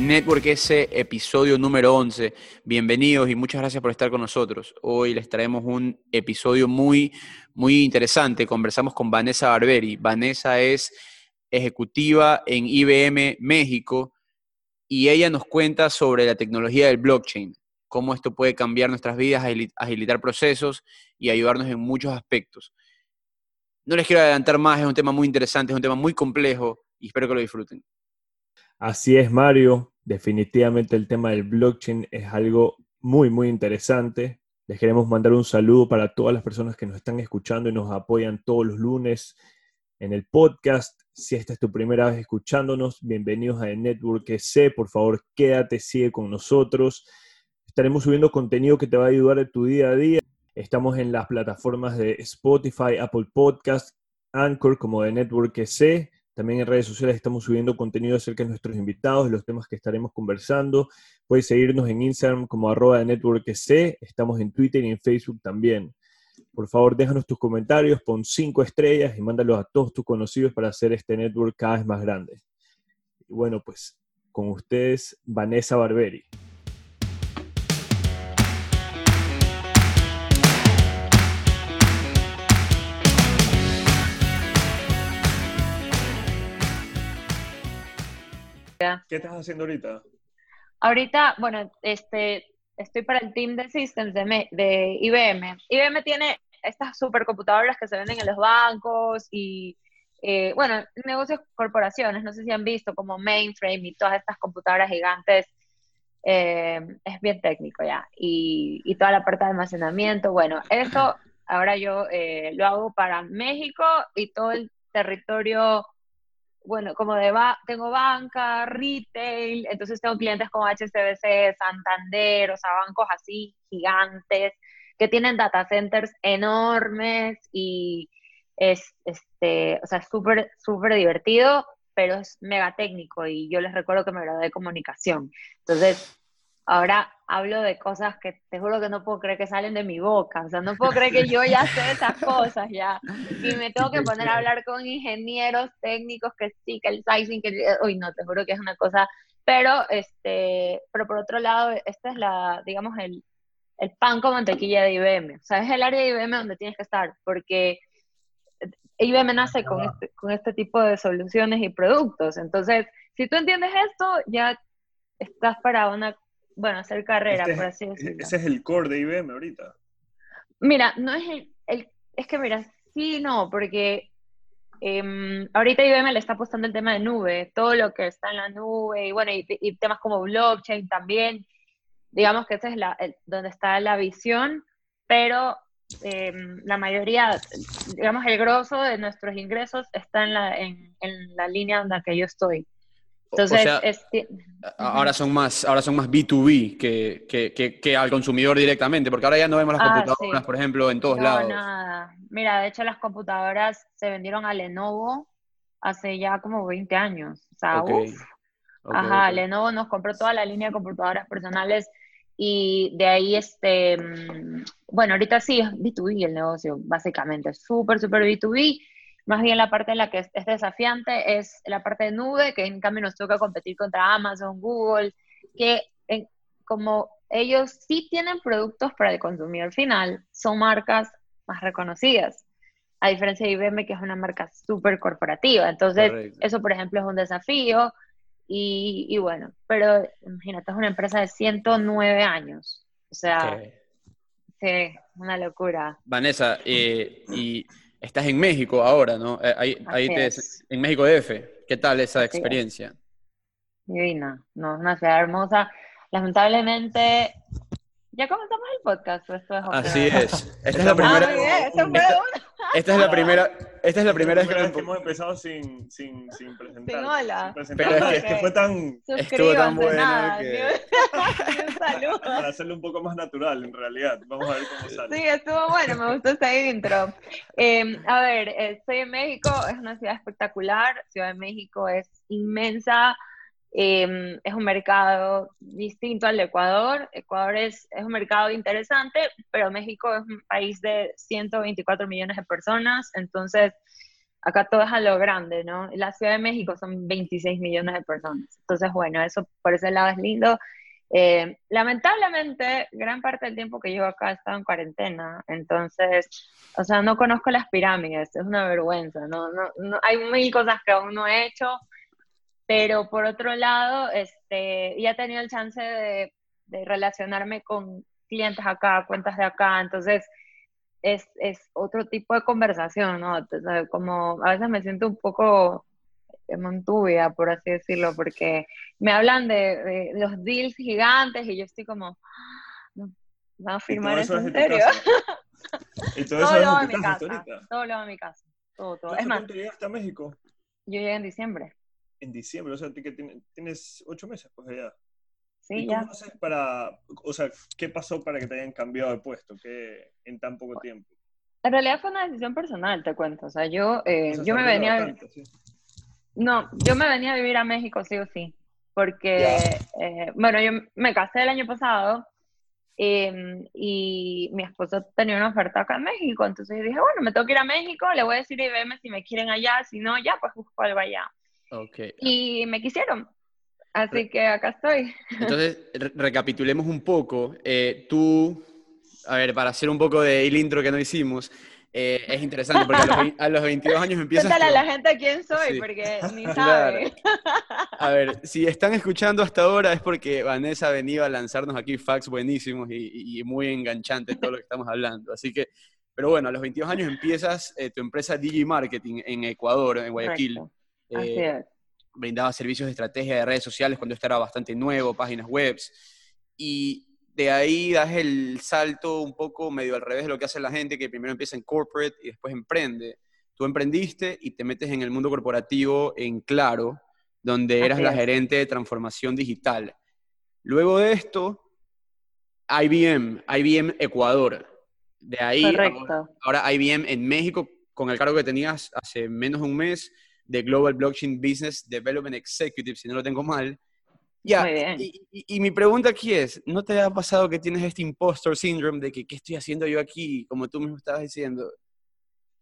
Network S, episodio número 11. Bienvenidos y muchas gracias por estar con nosotros. Hoy les traemos un episodio muy, muy interesante. Conversamos con Vanessa Barberi. Vanessa es ejecutiva en IBM México y ella nos cuenta sobre la tecnología del blockchain, cómo esto puede cambiar nuestras vidas, agilitar procesos y ayudarnos en muchos aspectos. No les quiero adelantar más, es un tema muy interesante, es un tema muy complejo y espero que lo disfruten. Así es, Mario. Definitivamente el tema del blockchain es algo muy, muy interesante. Les queremos mandar un saludo para todas las personas que nos están escuchando y nos apoyan todos los lunes en el podcast. Si esta es tu primera vez escuchándonos, bienvenidos a The Network C. Por favor, quédate, sigue con nosotros. Estaremos subiendo contenido que te va a ayudar en tu día a día. Estamos en las plataformas de Spotify, Apple Podcast, Anchor como de Network C. También en redes sociales estamos subiendo contenido acerca de nuestros invitados, los temas que estaremos conversando. Puedes seguirnos en Instagram como arroba de Network C. Estamos en Twitter y en Facebook también. Por favor, déjanos tus comentarios, pon cinco estrellas y mándalos a todos tus conocidos para hacer este network cada vez más grande. Y bueno, pues con ustedes, Vanessa Barberi. ¿Qué estás haciendo ahorita? Ahorita, bueno, este, estoy para el team de Systems de, de IBM. IBM tiene estas supercomputadoras que se venden en los bancos y, eh, bueno, negocios corporaciones, no sé si han visto como mainframe y todas estas computadoras gigantes. Eh, es bien técnico ya. Y, y, toda la parte de almacenamiento. Bueno, eso ahora yo eh, lo hago para México y todo el territorio bueno, como de tengo banca, retail, entonces tengo clientes como HSBC, Santander, o sea, bancos así gigantes que tienen data centers enormes y es, este, o sea, súper, súper divertido, pero es mega técnico y yo les recuerdo que me gradué de comunicación. Entonces, ahora hablo de cosas que te juro que no puedo creer que salen de mi boca, o sea, no puedo creer que yo ya sé esas cosas ya, y me tengo que poner a hablar con ingenieros técnicos que sí, que el sizing, que, uy, no, te juro que es una cosa, pero, este, pero por otro lado, esta es la, digamos, el, el pan con mantequilla de IBM, o sea, es el área de IBM donde tienes que estar, porque IBM nace con este, con este tipo de soluciones y productos, entonces, si tú entiendes esto, ya estás para una bueno, hacer carrera, este por así decirlo. Ese es el core de IBM ahorita. Mira, no es el, es que mira, sí, no, porque em, ahorita IBM le está apostando el tema de nube, todo lo que está en la nube, y bueno, y, temas como blockchain también, digamos que ese es la, donde está la visión, pero em, la mayoría, digamos, el grosso de nuestros ingresos está en la, en, en la línea en la que yo estoy. Entonces, ahora son más, ahora son más B2B que, que, que, al consumidor directamente, porque ahora ya no vemos las ah, computadoras, por ejemplo, en todos lados. Nada. Mira, de hecho las computadoras se vendieron a Lenovo hace ya como 20 años. O sea, Ajá, Lenovo nos compró toda la línea de computadoras personales y de ahí, este, mm, bueno, ahorita sí es B2B el negocio, básicamente, súper, súper B2B más bien la parte en la que es, desafiante es la parte de nube, que en cambio nos toca competir contra Amazon, Google, que como ellos sí tienen productos para el consumidor final, son marcas más reconocidas, a diferencia de IBM, que es una marca súper corporativa. Entonces, eso, por ejemplo, es un desafío. Y, bueno, pero imagínate, es una empresa de 109 años. O sea, sí, una locura. Vanessa, eh, y Estás en México ahora, ¿no? Eh, ahí, ahí te, en México DF. ¿Qué tal esa experiencia? Divina, no, es una ciudad hermosa. Lamentablemente, ¿ya comenzamos el podcast? Así es. Esta es la primera. esta, es la primera. Esta es la primera vez que, hemos empezado sin, sin, sin presentar. Sin hola. Pero es que, fue tan. Estuvo tan bueno que. Un Para hacerlo un poco más natural, en realidad. Vamos a ver cómo sale. Sí, estuvo bueno, me gustó ese intro. Em, a ver, estoy en México, es una ciudad espectacular. Ciudad de México es inmensa. Em, es un mercado distinto al de Ecuador. Ecuador es, es, un mercado interesante, pero México es un país de 124 millones de personas, entonces acá todo es a lo grande, ¿no? La Ciudad de México son 26 millones de personas. Entonces, bueno, eso por ese lado es lindo. Eh, lamentablemente, gran parte del tiempo que llevo acá he estado en cuarentena, entonces, o sea, no conozco las pirámides, es una vergüenza, ¿no? no, hay mil cosas que aún no he hecho, pero por otro lado, este, ya he tenido el chance de, de relacionarme con clientes acá, cuentas de acá, entonces es, es otro tipo de conversación, ¿no? como a veces me siento un poco montubia, por así decirlo, porque me hablan de, los deals gigantes y yo estoy como, no, ¿van a firmar eso en serio? ¿Y todo, eso lo hago en mi casa, todo lo en mi casa, todo, todo. Es más, llegaste a México? Yo llegué en diciembre. En diciembre, o sea, que tienes ocho meses, pues allá. Sí, ¿Y cómo haces para, o sea, qué pasó para que te hayan cambiado de puesto que en tan poco tiempo? En realidad fue una decisión personal, te cuento. O sea, yo, eh, yo me venía... No, yo me venía a vivir a México sí o sí, porque, eh, bueno, yo me casé el año pasado em, y mi esposo tenía una oferta acá en México, entonces yo dije, bueno, me tengo que ir a México, le voy a decir y veme si me quieren allá, si no, ya, pues busco algo allá. Okay. Y me quisieron, Así que acá estoy. Entonces, recapitulemos un poco. Eh, tú, a ver, para hacer un poco de el intro que no hicimos, eh, es interesante porque a los, 22 años empiezas... Cuéntale a la gente quién soy, porque ni sabe. A ver, si están escuchando hasta ahora es porque Vanessa ha venido a lanzarnos aquí facts buenísimos y, muy enganchantes todo lo que estamos hablando. Así que, pero bueno, a los 22 años empiezas eh, tu empresa Digi Marketing en Ecuador, en Guayaquil. Así es brindaba servicios de estrategia de redes sociales cuando esto era bastante nuevo, páginas web, y de ahí das el salto un poco medio al revés de lo que hace la gente, que primero empieza en corporate y después emprende. Tú emprendiste y te metes en el mundo corporativo en Claro, donde eras la gerente de transformación digital. Luego de esto, IBM, IBM Ecuador. De ahí, ahora, ahora IBM en México, con el cargo que tenías hace menos de un mes, de Global Blockchain Business Development Executive, si no lo tengo mal. Ya, y, mi pregunta aquí es, ¿no te ha pasado que tienes este impostor syndrome de que qué estoy haciendo yo aquí, como tú mismo estabas diciendo?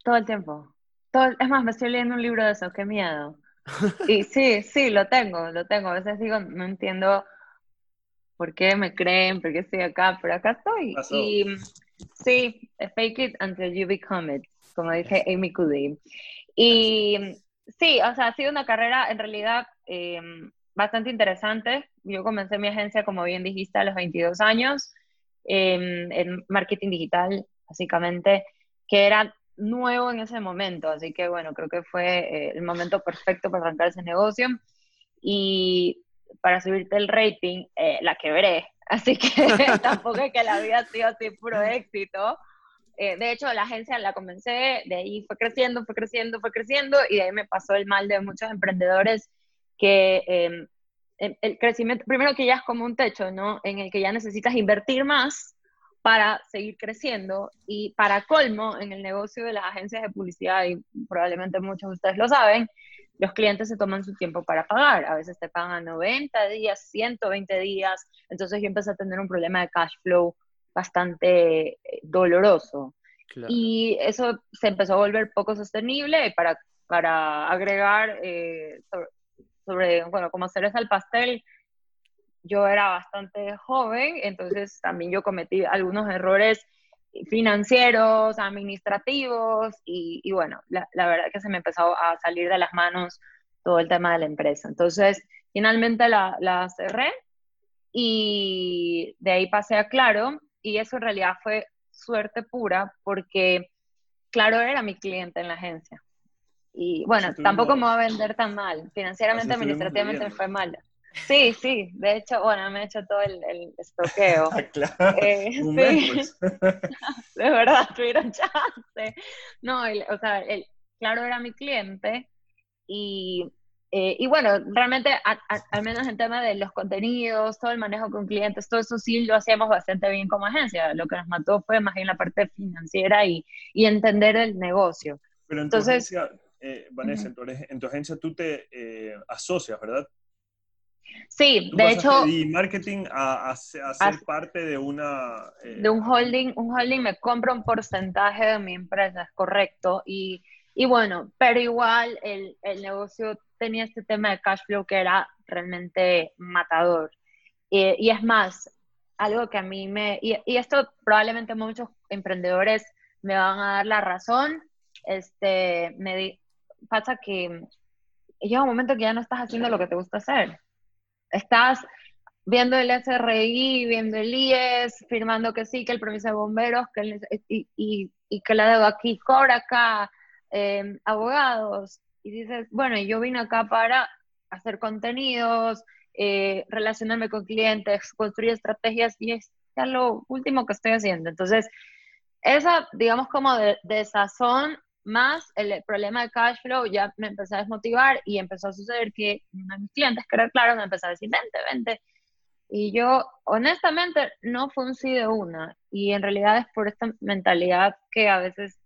Todo el tiempo. Todo, es más, me estoy leyendo un libro de eso, qué miedo. y sí, sí, lo tengo, lo tengo. A veces digo, no entiendo por qué me creen, por qué estoy acá, pero acá estoy. Y sí, fake it until you become it, como dice Amy Cuddy. Y Sí, o sea, ha sido una carrera en realidad em, bastante interesante. Yo comencé mi agencia, como bien dijiste, a los 22 años, em, en marketing digital, básicamente, que era nuevo en ese momento. Así que, bueno, creo que fue eh, el momento perfecto para arrancar ese negocio. Y para subirte el rating, eh, la quebré. Así que tampoco es que la vida ha sido así puro éxito. Eh, de hecho, la agencia la comencé, de ahí fue creciendo, fue creciendo, fue creciendo, y de ahí me pasó el mal de muchos emprendedores que em, el crecimiento, primero que ya es como un techo, ¿no? En el que ya necesitas invertir más para seguir creciendo y para colmo, en el negocio de las agencias de publicidad, y probablemente muchos de ustedes lo saben, los clientes se toman su tiempo para pagar. A veces te pagan 90 días, 120 días. Entonces yo empecé a tener un problema de cash flow bastante eh, doloroso. Y eso se empezó a volver poco sostenible para, para agregar eh, sobre, bueno, como cereza al pastel, yo era bastante joven, entonces también yo cometí algunos errores financieros, administrativos, y, bueno, la, la, verdad que se me empezó a salir de las manos todo el tema de la empresa. Entonces, finalmente la, la cerré y de ahí pasé a Claro, y eso en realidad fue suerte pura porque Claro era mi cliente en la agencia. Y bueno, tampoco me va a vender tan mal. Financieramente, administrativamente me fue mal. Sí, sí, de hecho, bueno, me he hecho todo el, el estoqueo. claro, eh, sí. Pues. de verdad, tuvieron chance. No, o sea, el, claro era mi cliente y eh, y bueno, realmente, al menos en tema de los contenidos, todo el manejo con clientes, todo eso sí lo hacíamos bastante bien como agencia. Lo que nos mató fue más bien la parte financiera y, y entender el negocio. Pero en Entonces, tu agencia, eh, Vanessa, en, tu, agencia tú te eh, asocias, ¿verdad? Sí, de hecho... Y marketing a, a, ser parte de una... de un holding, un holding me compra un porcentaje de mi empresa, es correcto, y Y bueno, pero igual el, el negocio tenía este tema de cash flow que era realmente matador. y es más, algo que a mí me, y, y, esto probablemente muchos emprendedores me van a dar la razón, este, me pasa que llega un momento que ya no estás haciendo lo que te gusta hacer. Estás viendo el SRI, viendo el IES, firmando que sí, que el permiso de bomberos, que y, y, y, que la deuda aquí cobra acá, em, abogados, y dices, bueno, yo vine acá para hacer contenidos, eh, relacionarme con clientes, construir estrategias, y es ya lo último que estoy haciendo. Entonces, esa, digamos, como de, de sazón más el problema de cash flow ya me empezó a desmotivar y empezó a suceder que uno de mis clientes, que era claro, me empezó a decir, vente, vente. Y yo, honestamente, no fue un sí de una. Y en realidad es por esta mentalidad que a veces,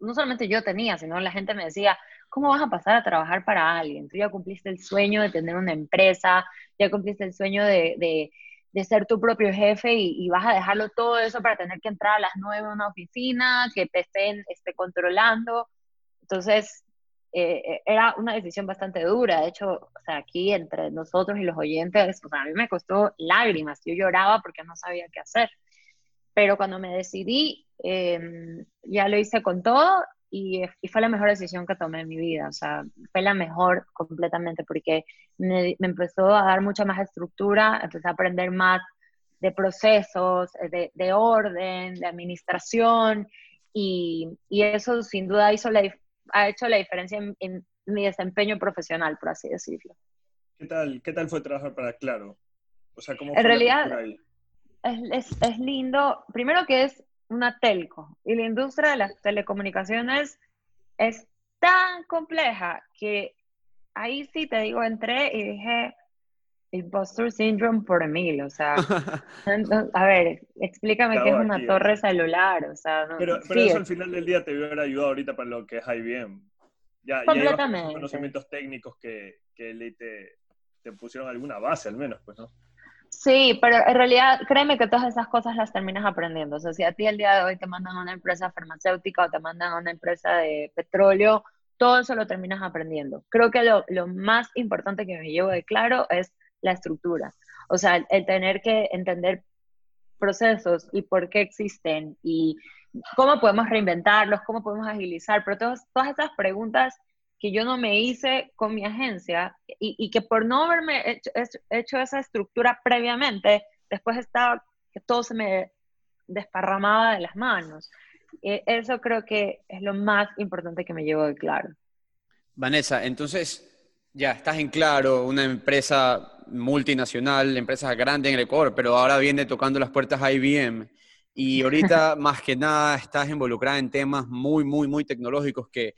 no, solamente yo tenía, sino la gente me decía, ¿cómo vas a pasar a trabajar para alguien? Tú ya cumpliste el sueño de tener una empresa, ya cumpliste el sueño de, de ser tu propio jefe y, vas a dejarlo todo eso para tener que entrar a las nueve a una oficina, que te estén esté controlando. Entonces, eh, eh, era una decisión bastante dura. De hecho, aquí entre nosotros y los oyentes, a mí me costó lágrimas. Yo lloraba porque no sabía qué hacer. Pero cuando me decidí, em, ya lo hice con todo y, fue la mejor decisión que tomé en mi vida, o sea, fue la mejor completamente porque me, empezó a dar mucha más estructura, empecé a aprender más de procesos, de, de orden, de administración y, y, eso sin duda hizo la, ha hecho la diferencia en, mi desempeño profesional, por así decirlo. ¿Qué tal, qué tal fue trabajar para Claro? O sea, ¿cómo en realidad es, es, es lindo, primero que es una telco. Y la industria de las telecomunicaciones es tan compleja que ahí sí te digo, entré y dije, impostor syndrome por mil, o sea, a ver, explícame qué es una torre celular, o sea, pero, pero eso al final del día te hubiera ayudado ahorita para lo que es IBM. Ya, Completamente. Ya conocimientos técnicos que, que te, te pusieron alguna base al menos, pues, ¿no? Sí, pero en realidad créeme que todas esas cosas las terminas aprendiendo. O sea, si a ti el día de hoy te mandan a una empresa farmacéutica o te mandan a una empresa de petróleo, todo eso lo terminas aprendiendo. Creo que lo, lo más importante que me llevo de claro es la estructura. O sea, el, tener que entender procesos y por qué existen y cómo podemos reinventarlos, cómo podemos agilizar, pero todas, todas esas preguntas que yo no me hice con mi agencia y, y que por no haberme hecho, esa estructura previamente, después estaba que todo se me desparramaba de las manos. Eh, eso creo que es lo más importante que me llevo de claro. Vanessa, entonces ya estás en claro, una empresa multinacional, empresa grande en el Ecuador, pero ahora viene tocando las puertas a IBM. Y ahorita más que nada estás involucrada en temas muy, muy, muy tecnológicos que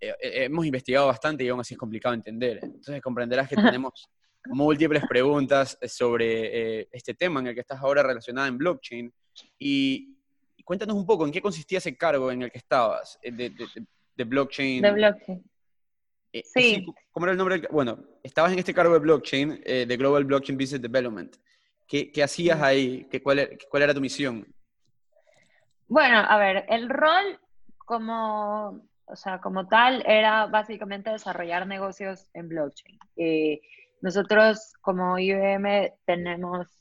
eh, eh, hemos investigado bastante y aún así es complicado entender. Entonces comprenderás que tenemos múltiples preguntas sobre eh, este tema en el que estás ahora relacionada en blockchain. Y, cuéntanos un poco, ¿en qué consistía ese cargo en el que estabas de, de, blockchain? De blockchain. sí. ¿Cómo era el nombre? Bueno, estabas en este cargo de blockchain, de Global Blockchain Business Development. ¿Qué, qué hacías ahí? ¿Qué, cuál, era, ¿Cuál era tu misión? Bueno, a ver, el rol como o sea, como tal, era básicamente desarrollar negocios en blockchain. Eh, nosotros como IBM tenemos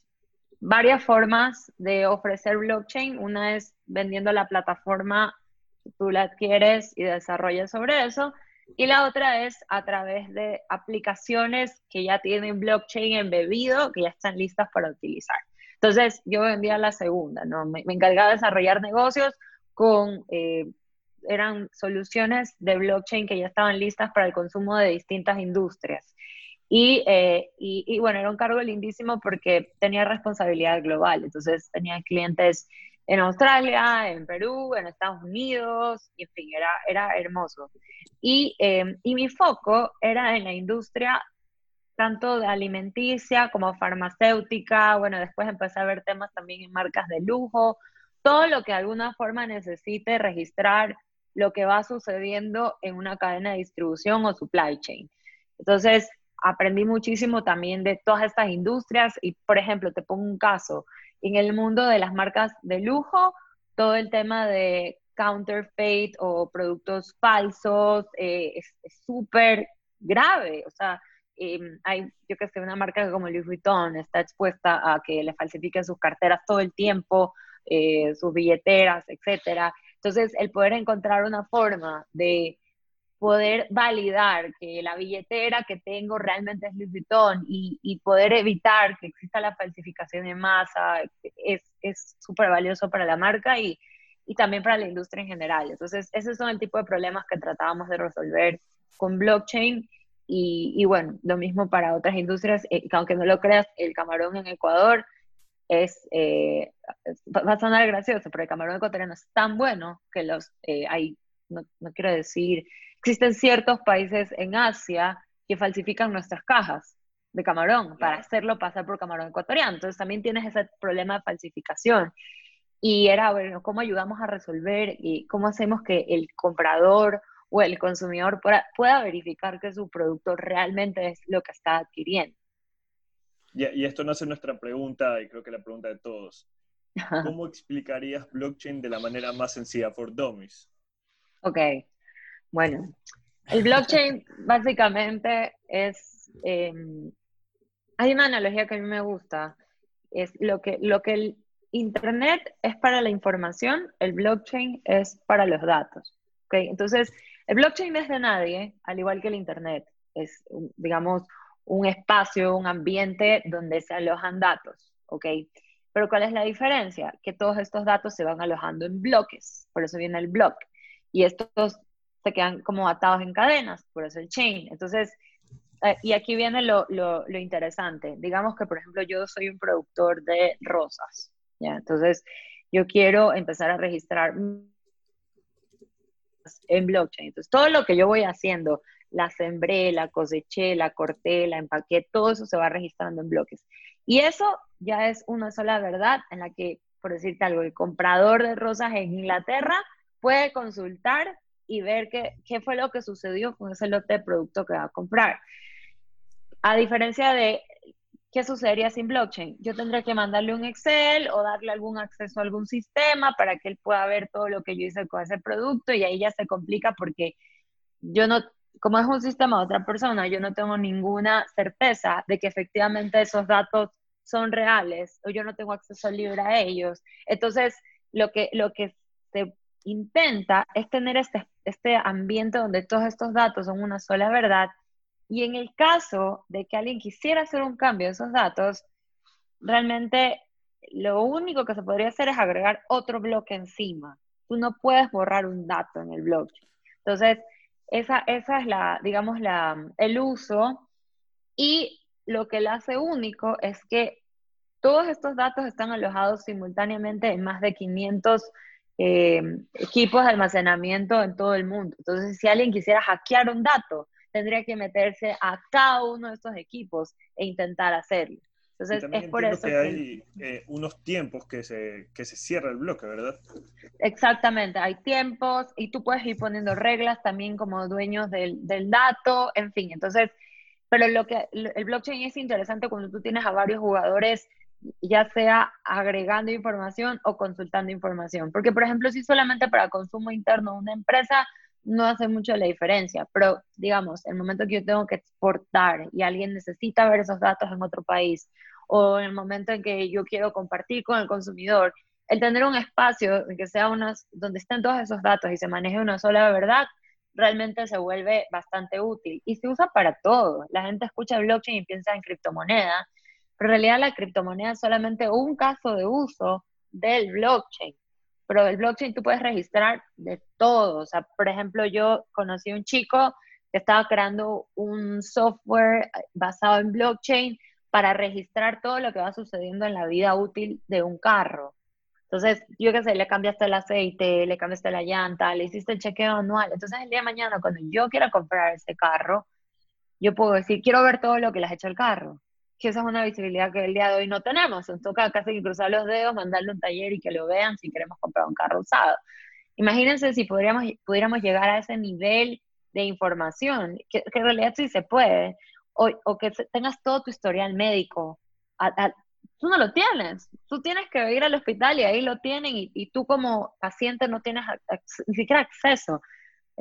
varias formas de ofrecer blockchain. Una es vendiendo la plataforma, tú la adquieres y desarrollas sobre eso. Y la otra es a través de aplicaciones que ya tienen blockchain embebido, que ya están listas para utilizar. Entonces, yo vendía la segunda, ¿no? Me, encargaba de desarrollar negocios con eh, eran soluciones de blockchain que ya estaban listas para el consumo de distintas industrias. Eh, y, y, bueno, era un cargo lindísimo porque tenía responsabilidad global. Entonces tenía clientes en Australia, en Perú, en Estados Unidos, y en fin, era, era hermoso. Y, eh, y mi foco era en la industria tanto de alimenticia como farmacéutica. Bueno, después empecé a ver temas también en marcas de lujo, todo lo que de alguna forma necesite registrar lo que va sucediendo en una cadena de distribución o supply chain. Entonces, aprendí muchísimo también de todas estas industrias y, por ejemplo, te pongo un caso, en el mundo de las marcas de lujo, todo el tema de counterfeit o productos falsos, eh, es súper grave. O sea, em, hay, yo que una marca como Louis Vuitton está expuesta a que le falsifiquen sus carteras todo el tiempo, eh, sus billeteras, etcétera. Entonces, el poder encontrar una forma de poder validar que la billetera que tengo realmente es Louis Vuitton y, poder evitar que exista la falsificación en masa es súper valioso para la marca y, y también para la industria en general. Entonces, esos son el tipo de problemas que tratábamos de resolver con blockchain y, bueno, lo mismo para otras industrias, eh, que aunque no lo creas, el camarón en Ecuador es, eh, va a sonar gracioso, pero el camarón ecuatoriano es tan bueno que los eh, hay, no, no quiero decir existen ciertos países en Asia que falsifican nuestras cajas de camarón para hacerlo pasar por camarón ecuatoriano. Entonces también tienes ese problema de falsificación. Y era, bueno, ¿cómo ayudamos a resolver y cómo hacemos que el comprador o el consumidor pueda, verificar que su producto realmente es lo que está adquiriendo? Y, y esto no es nuestra pregunta, y creo que la pregunta de todos. ¿Cómo explicarías blockchain de la manera más sencilla for dummies? Ok, bueno, el blockchain básicamente es, em, hay una analogía que a mí me gusta, es lo que, lo que el Internet es para la información, el blockchain es para los datos. ¿okay? Entonces, el blockchain es de nadie, al igual que el Internet. Es, digamos, un espacio, un ambiente donde se alojan datos. ¿ok? Pero ¿cuál es la diferencia? Que todos estos datos se van alojando en bloques, por eso viene el block. Y estos se quedan como atados en cadenas, por eso el chain. Entonces, eh, y aquí viene lo, lo, lo, interesante. Digamos que, por ejemplo, yo soy un productor de rosas, ¿ya? Entonces, yo quiero empezar a registrar en blockchain. Entonces, todo lo que yo voy haciendo, la sembré, la coseché, la corté, la empaqué, todo eso se va registrando en bloques. Y eso ya es una sola verdad en la que, por decirte algo, el comprador de rosas en Inglaterra puede consultar y ver qué, qué fue lo que sucedió con ese lote de producto que va a comprar. A diferencia de ¿qué sucedería sin blockchain? Yo tendría que mandarle un Excel o darle algún acceso a algún sistema para que él pueda ver todo lo que yo hice con ese producto y ahí ya se complica porque yo no, como es un sistema de otra persona, yo no tengo ninguna certeza de que efectivamente esos datos son reales o yo no tengo acceso libre a ellos. Entonces, lo que, lo que se intenta es tener este, este ambiente donde todos estos datos son una sola verdad. Y en el caso de que alguien quisiera hacer un cambio de esos datos, realmente lo único que se podría hacer es agregar otro bloque encima. Tú no puedes borrar un dato en el blockchain. Entonces, esa, esa es la, digamos, la, el uso. Y lo que lo hace único es que todos estos datos están alojados simultáneamente en más de 500 eh, equipos de almacenamiento en todo el mundo. Entonces, si alguien quisiera hackear un dato, tendría que meterse a cada uno de estos equipos e intentar hacerlo. Entonces, es por eso que, hay eh, unos tiempos que se, que se cierra el bloque, ¿verdad? Exactamente, hay tiempos y tú puedes ir poniendo reglas también como dueños del, del dato, en fin, entonces, pero lo que el blockchain es interesante cuando tú tienes a varios jugadores ya sea agregando información o consultando información. Porque, por ejemplo, si solamente para consumo interno una empresa, no hace mucho la diferencia, pero digamos, el momento que yo tengo que exportar y alguien necesita ver esos datos en otro país, o en el momento en que yo quiero compartir con el consumidor, el tener un espacio que sea unas, donde estén todos esos datos y se maneje una sola verdad, realmente se vuelve bastante útil y se usa para todo. La gente escucha blockchain y piensa en criptomoneda, pero en realidad la criptomoneda es solamente un caso de uso del blockchain. Pero el blockchain tú puedes registrar de todo. O sea, por ejemplo, yo conocí a un chico que estaba creando un software basado en blockchain para registrar todo lo que va sucediendo en la vida útil de un carro. Entonces, yo qué sé, le cambiaste el aceite, le cambiaste la llanta, le hiciste el chequeo anual. Entonces, el día de mañana, cuando yo quiera comprar ese carro, yo puedo decir, quiero ver todo lo que le has hecho al carro que esa es una visibilidad que el día de hoy no tenemos. Nos toca casi que cruzar los dedos, mandarle un taller y que lo vean si queremos comprar un carro usado. Imagínense si pudiéramos, llegar a ese nivel de información, que, en realidad sí se puede, o, o, que tengas todo tu historial médico tú no lo tienes. Tú tienes que ir al hospital y ahí lo tienen y, tú como paciente no tienes ni siquiera acceso.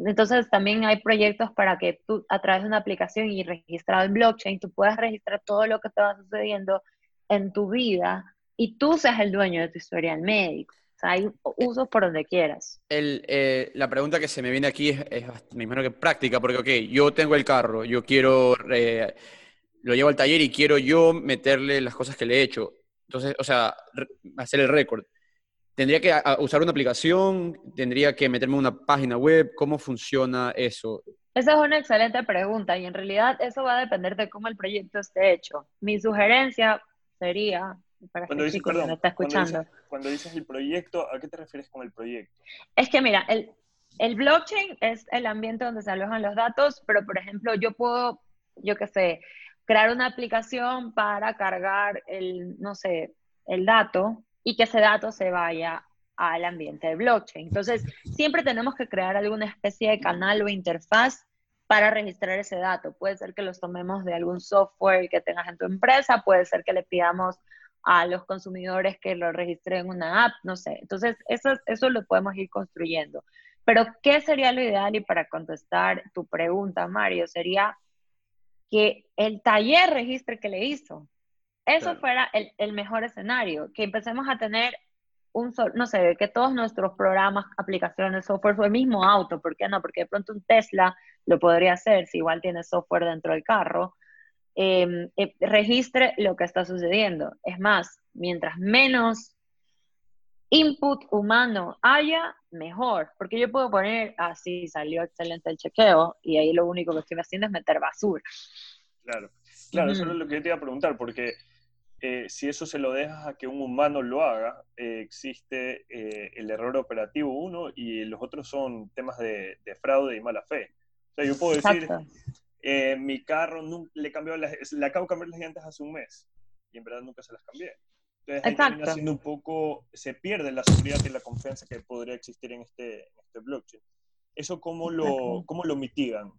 Entonces también hay proyectos para que tú a través de una aplicación y registrado en blockchain, tú puedas registrar todo lo que te va sucediendo en tu vida y tú seas el dueño de tu historial médico. O sea, hay usos por donde quieras. El, eh, la pregunta que se me viene aquí es, es me imagino que práctica, porque, ok, yo tengo el carro, yo quiero eh, lo llevo al taller y quiero yo meterle las cosas que le he hecho. Entonces, o sea, hacer el récord. ¿Tendría que usar una aplicación? ¿Tendría que meterme en una página web? ¿Cómo funciona eso? Esa es una excelente pregunta y en realidad eso va a depender de cómo el proyecto esté hecho. Mi sugerencia sería, para cuando dices, perdón, está escuchando. Cuando dices, el proyecto, ¿a qué te refieres con el proyecto? Es que mira, el, el blockchain es el ambiente donde se alojan los datos, pero por ejemplo, yo puedo, yo qué sé, crear una aplicación para cargar el, no sé, el dato y que ese dato se vaya al ambiente de blockchain. Entonces, siempre tenemos que crear alguna especie de canal o interfaz para registrar ese dato. Puede ser que los tomemos de algún software que tengas en tu empresa, puede ser que le pidamos a los consumidores que lo registren en una app, no sé. Entonces, eso, eso lo podemos ir construyendo. Pero, ¿qué sería lo ideal? Y para contestar tu pregunta, Mario, sería que el taller registre que le hizo. Eso fuera el, el, mejor escenario, que empecemos a tener un, no sé, que todos nuestros programas, aplicaciones, software, o el mismo auto, ¿por qué no? Porque de pronto un Tesla lo podría hacer si igual tiene software dentro del carro, em, eh, registre lo que está sucediendo. Es más, mientras menos input humano haya, mejor, porque yo puedo poner, así ah, salió excelente el chequeo, y ahí lo único que estoy haciendo es meter basura. Claro, claro, eso es lo que te iba a preguntar, porque eh, si eso se lo dejas a que un humano lo haga, eh, existe eh, el error operativo uno y los otros son temas de, fraude y mala fe. O sea, yo puedo decir, mi carro le, cambió las, le acabo de cambiar las llantas hace un mes y en verdad nunca se las cambié. Entonces ahí un poco, se pierde la seguridad y la confianza que podría existir en este, este blockchain. ¿Eso cómo lo, cómo lo mitigan?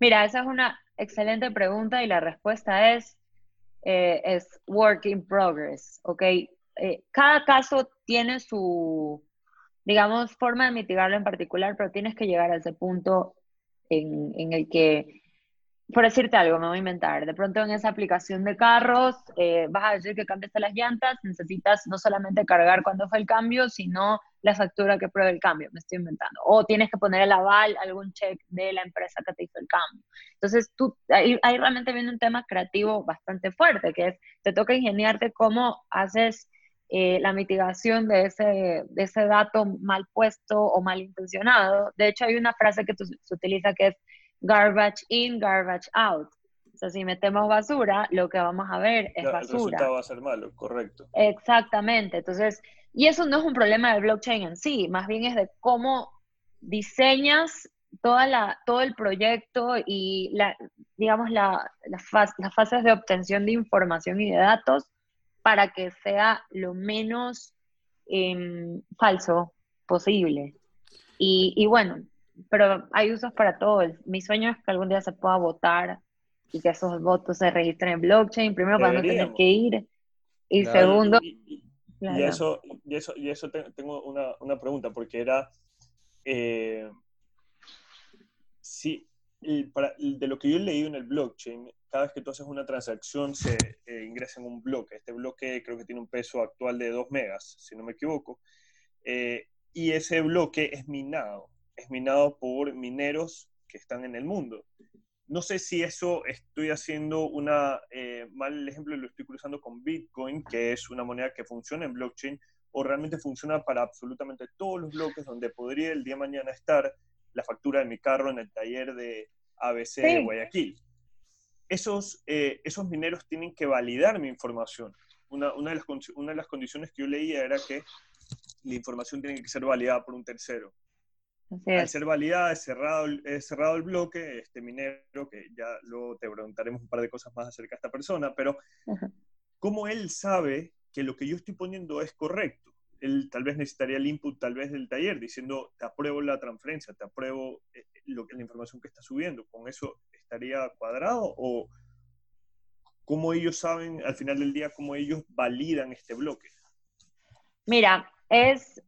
Mira, esa es una excelente pregunta y la respuesta es, eh, es work in progress, ¿ok? Eh, cada caso tiene su, digamos, forma de mitigarlo en particular, pero tienes que llegar a ese punto en, en el que por decirte algo, me voy a inventar, de pronto en esa aplicación de carros eh, vas a decir que cambiaste las llantas, necesitas no solamente cargar cuándo fue el cambio, sino la factura que pruebe el cambio, me estoy inventando. O tienes que poner el aval, algún check de la empresa que te hizo el cambio. Entonces, tú, ahí, realmente viene un tema creativo bastante fuerte, que es, te toca ingeniarte cómo haces eh, la mitigación de ese, de ese dato mal puesto o mal intencionado. De hecho, hay una frase que se utiliza que es garbage in, garbage out. O sea, si metemos basura, lo que vamos a ver es basura. El resultado va a ser malo, correcto. Exactamente. Entonces, y eso no es un problema del blockchain en sí, más bien es de cómo diseñas toda la, todo el proyecto y, la, digamos, la, las fases de obtención de información y de datos para que sea lo menos em, falso posible. Y, y bueno, pero hay usos para todo. Mi sueño es que algún día se pueda votar y que esos votos se registren en blockchain, primero para no tener que ir, y segundo... Y, eso, y eso, y eso tengo una, una, pregunta, porque era, eh, si, para, de lo que yo he leído en el blockchain, cada vez que tú haces una transacción se eh, ingresa en un bloque. Este bloque creo que tiene un peso actual de 2 megas, si no me equivoco. Eh, y ese bloque es minado es minado por mineros que están en el mundo. No sé si eso estoy haciendo una eh, mal ejemplo, lo estoy cruzando con Bitcoin, que es una moneda que funciona en blockchain, o realmente funciona para absolutamente todos los bloques donde podría el día de mañana estar la factura de mi carro en el taller de ABC de Guayaquil. Esos, eh, esos mineros tienen que validar mi información. Una, una, de las, una de las condiciones que yo leía era que la información tiene que ser validada por un tercero. Al ser validada, es cerrado, es cerrado el bloque, este minero, que ya luego te preguntaremos un par de cosas más acerca de esta persona, pero ¿cómo él sabe que lo que yo estoy poniendo es correcto? Él tal vez necesitaría el input tal vez del taller diciendo, te apruebo la transferencia, te apruebo eh, lo que, la información que está subiendo. ¿Con eso estaría cuadrado o ¿cómo ellos saben al final del día, cómo ellos validan este bloque? Mira, es,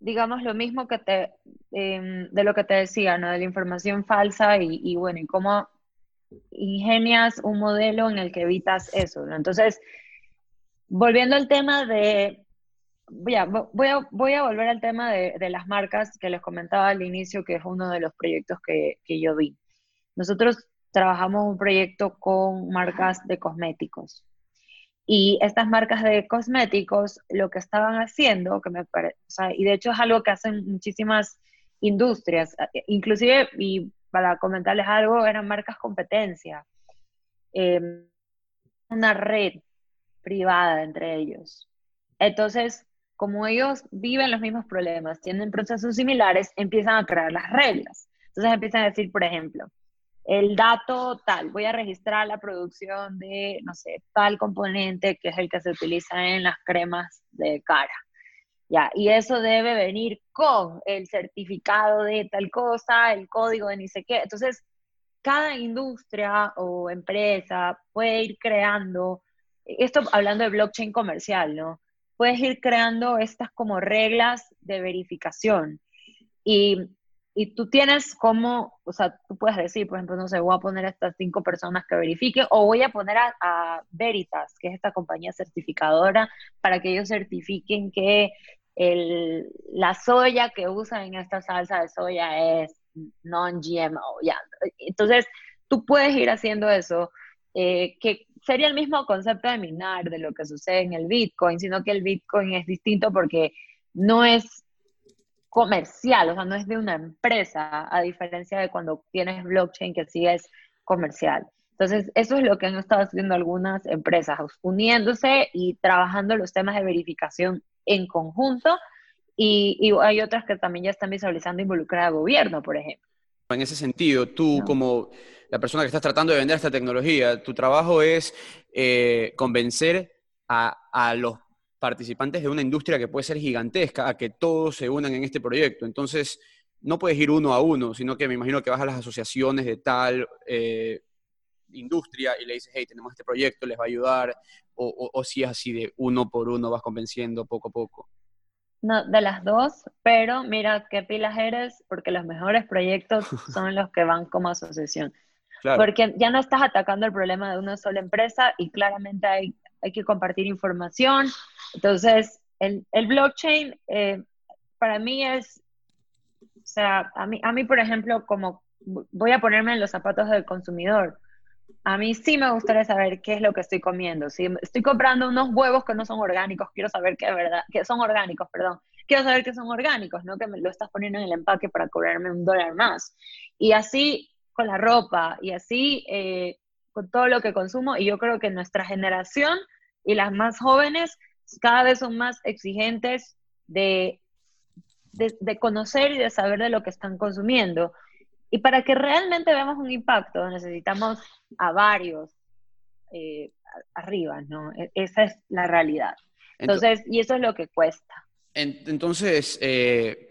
digamos, lo mismo que te, em, de lo que te decía, ¿no? De la información falsa y, bueno, y cómo ingenias un modelo en el que evitas eso, ¿no? Entonces, volviendo al tema de, voy a, voy a, voy a volver al tema de, de, las marcas que les comentaba al inicio, que es uno de los proyectos que, que yo vi. Nosotros trabajamos un proyecto con marcas de cosméticos. Y estas marcas de cosméticos lo que estaban haciendo, que me sea, y de hecho es algo que hacen muchísimas industrias, inclusive, y para comentarles algo, eran marcas competencia. Eh, una red privada entre ellos. Entonces, como ellos viven los mismos problemas, tienen procesos similares, empiezan a crear las reglas. Entonces empiezan a decir, por ejemplo, el dato tal, voy a registrar la producción de, no sé, tal componente que es el que se utiliza en las cremas de cara. Ya, y eso debe venir con el certificado de tal cosa, el código de ni sé qué. Entonces, cada industria o empresa puede ir creando, esto hablando de blockchain comercial, ¿no? Puedes ir creando estas como reglas de verificación. Y y tú tienes como, o sea, tú puedes decir, por ejemplo, no sé, voy a poner a estas cinco personas que verifiquen, o voy a poner a, Veritas, que es esta compañía certificadora, para que ellos certifiquen que la soya que usan en esta salsa de soya es non-GMO. Ya. Entonces, tú puedes ir haciendo eso, eh, que sería el mismo concepto de minar, de lo que sucede en el Bitcoin, sino que el Bitcoin es distinto porque no es comercial, o sea, no es de una empresa, a diferencia de cuando tienes blockchain que sí es comercial. Entonces, eso es lo que han estado haciendo algunas empresas, uniéndose y trabajando los temas de verificación en conjunto. Y, hay otras que también ya están visualizando involucrar al gobierno, por ejemplo. En ese sentido, tú como la persona que estás tratando de vender esta tecnología, tu trabajo es eh, convencer a, a los participantes de una industria que puede ser gigantesca a que todos se unan en este proyecto. Entonces, no puedes ir uno a uno, sino que me imagino que vas a las asociaciones de tal eh, industria y le dices, hey, tenemos este proyecto, les va a ayudar, o, si es así de uno por uno vas convenciendo poco a poco. No, de las dos, pero mira qué pilas eres, porque los mejores proyectos son los que van como asociación. Porque ya no estás atacando el problema de una sola empresa y claramente hay hay que compartir información. Entonces, el, blockchain eh, para mí es, o sea, a mí, a mí, por ejemplo, como voy a ponerme en los zapatos del consumidor, a mí sí me gustaría saber qué es lo que estoy comiendo. Si estoy comprando unos huevos que no son orgánicos, quiero saber que verdad, que son orgánicos, perdón. Quiero saber que son orgánicos, no que me lo estás poniendo en el empaque para cobrarme un dólar más. Y así con la ropa, y así eh, con todo lo que consumo y yo creo que nuestra generación y las más jóvenes cada vez son más exigentes de, de, conocer y de saber de lo que están consumiendo. Y para que realmente veamos un impacto necesitamos a varios eh, arriba, ¿no? E, esa es la realidad. Entonces, y eso es lo que cuesta. Entonces, eh,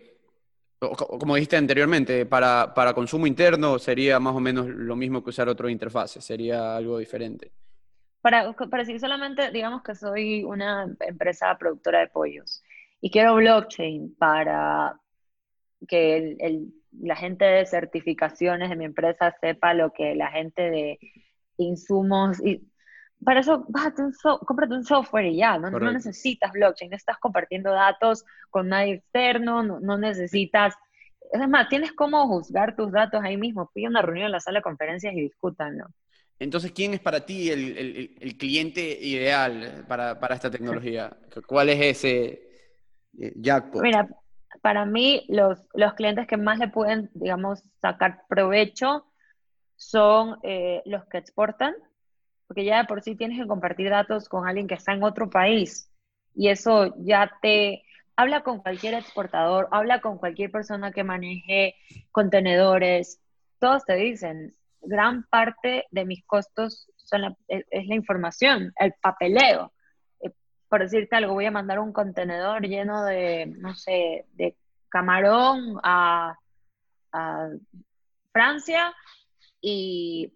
como dijiste anteriormente, para, para, consumo interno sería más o menos lo mismo que usar otro interfase, sería algo diferente. Para, para solamente, digamos que soy una empresa productora de pollos y quiero blockchain para que el, la gente de certificaciones de mi empresa sepa lo que la gente de insumos y para eso bájate un cómprate un software y ya, ¿no? no necesitas blockchain, no estás compartiendo datos con nadie externo, no, no necesitas es más, tienes cómo juzgar tus datos ahí mismo. Pide una reunión en la sala de conferencias y discútanlo. Entonces, ¿quién es para ti el, cliente ideal para, esta tecnología? ¿Cuál es ese eh, jackpot? Mira, para mí los, los clientes que más le pueden, digamos, sacar provecho son eh, los que exportan, porque ya de por sí tienes que compartir datos con alguien que está en otro país y eso ya te habla con cualquier exportador, habla con cualquier persona que maneje contenedores, todos te dicen, gran parte de mis costos son es, la información, el papeleo. Eh, por decirte algo, voy a mandar un contenedor lleno de, no sé, de camarón a, a Francia y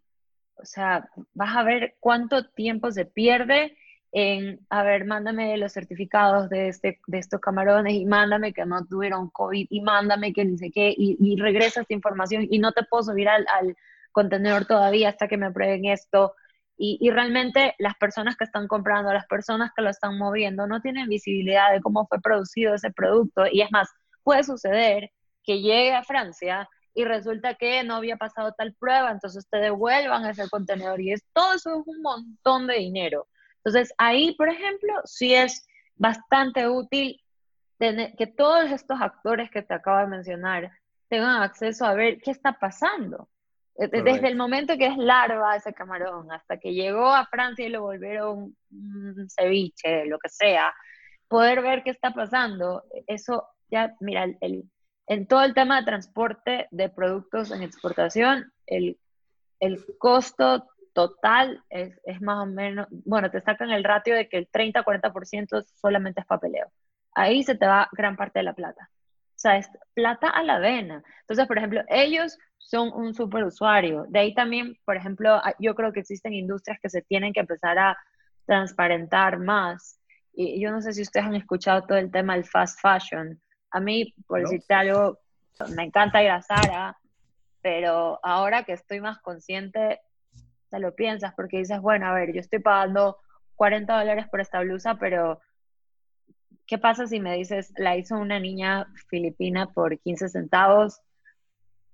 o sea, vas a ver cuánto tiempo se pierde en, a ver, mándame los certificados de, este, de estos camarones y mándame que no tuvieron COVID y mándame que ni sé qué y, y regresa esta información y no te puedo subir al, al contenedor todavía hasta que me aprueben esto. Y, y, realmente las personas que están comprando, las personas que lo están moviendo, no tienen visibilidad de cómo fue producido ese producto. Y es más, puede suceder que llegue a Francia y resulta que no había pasado tal prueba, entonces te devuelvan ese contenedor y es todo eso es un montón de dinero. Entonces ahí, por ejemplo, sí es bastante útil tener, que todos estos actores que te acabo de mencionar tengan acceso a ver qué está pasando. Eh, desde el momento que es larva ese camarón hasta que llegó a Francia y lo volvieron un ceviche, lo que sea, poder ver qué está pasando, eso ya, mira, el, en todo el tema de transporte de productos en exportación, el, el costo total es, es, más o menos, bueno, te sacan el ratio de que el 30-40% solamente es papeleo. Ahí se te va gran parte de la plata. O sea, es plata a la vena. Entonces, por ejemplo, ellos son un super usuario. De ahí también, por ejemplo, yo creo que existen industrias que se tienen que empezar a transparentar más. Y yo no sé si ustedes han escuchado todo el tema del fast fashion. A mí, por decirte algo, me encanta ir a Sara, pero ahora que estoy más consciente, te lo piensas porque dices, bueno, a ver, yo estoy pagando 40 dólares por esta blusa, pero ¿qué pasa si me dices, la hizo una niña filipina por 15 centavos?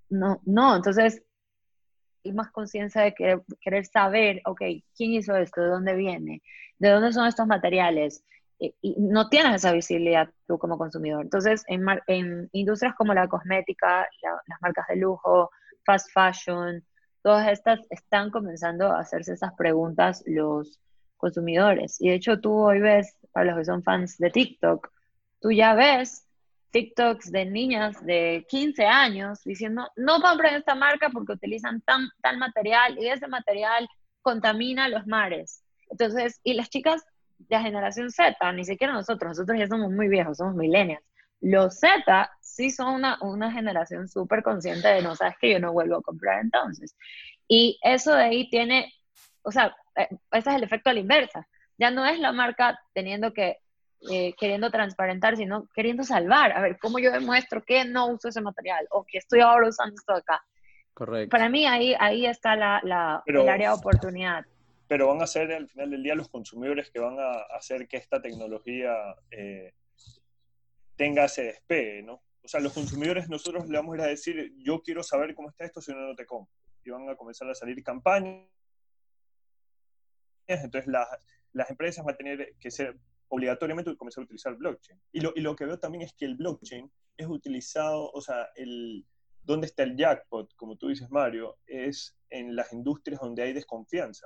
No, no, entonces hay más conciencia de querer, querer, saber, ok, ¿quién hizo esto? ¿De dónde viene? ¿De dónde son estos materiales? Y no tienes esa visibilidad tú como consumidor. Entonces, en, en industrias como la cosmética, las marcas de lujo, fast fashion, todas estas están comenzando a hacerse esas preguntas los consumidores. Y de hecho, tú hoy ves, para los que son fans de TikTok, tú ya ves TikToks de niñas de 15 años diciendo, no compren esta marca porque utilizan tan, tal material y ese material contamina los mares. Entonces, y las chicas la generación Z, ni siquiera nosotros, nosotros ya somos muy viejos, somos millennials. Los Z sí son una, una generación súper consciente de no sabes que yo no vuelvo a comprar entonces. Y eso de ahí tiene, o sea, eh, ese es el efecto a la inversa. Ya no es la marca teniendo que, eh, queriendo transparentar, sino queriendo salvar. A ver, ¿cómo yo demuestro que no uso ese material o que estoy ahora usando esto acá? Correcto. Para mí ahí, ahí está la, la el área de oportunidad pero van a ser al final del día los consumidores que van a hacer que esta tecnología eh, tenga ese despegue, ¿no? O sea, los consumidores nosotros le vamos a ir a decir, yo quiero saber cómo está esto, si no, no te compro. Y van a comenzar a salir campañas. Entonces, las, las empresas van a tener que ser obligatoriamente comenzar a utilizar blockchain. Y lo, y lo que veo también es que el blockchain es utilizado, o sea, el, ¿dónde está el jackpot? Como tú dices, Mario, es en las industrias donde hay desconfianza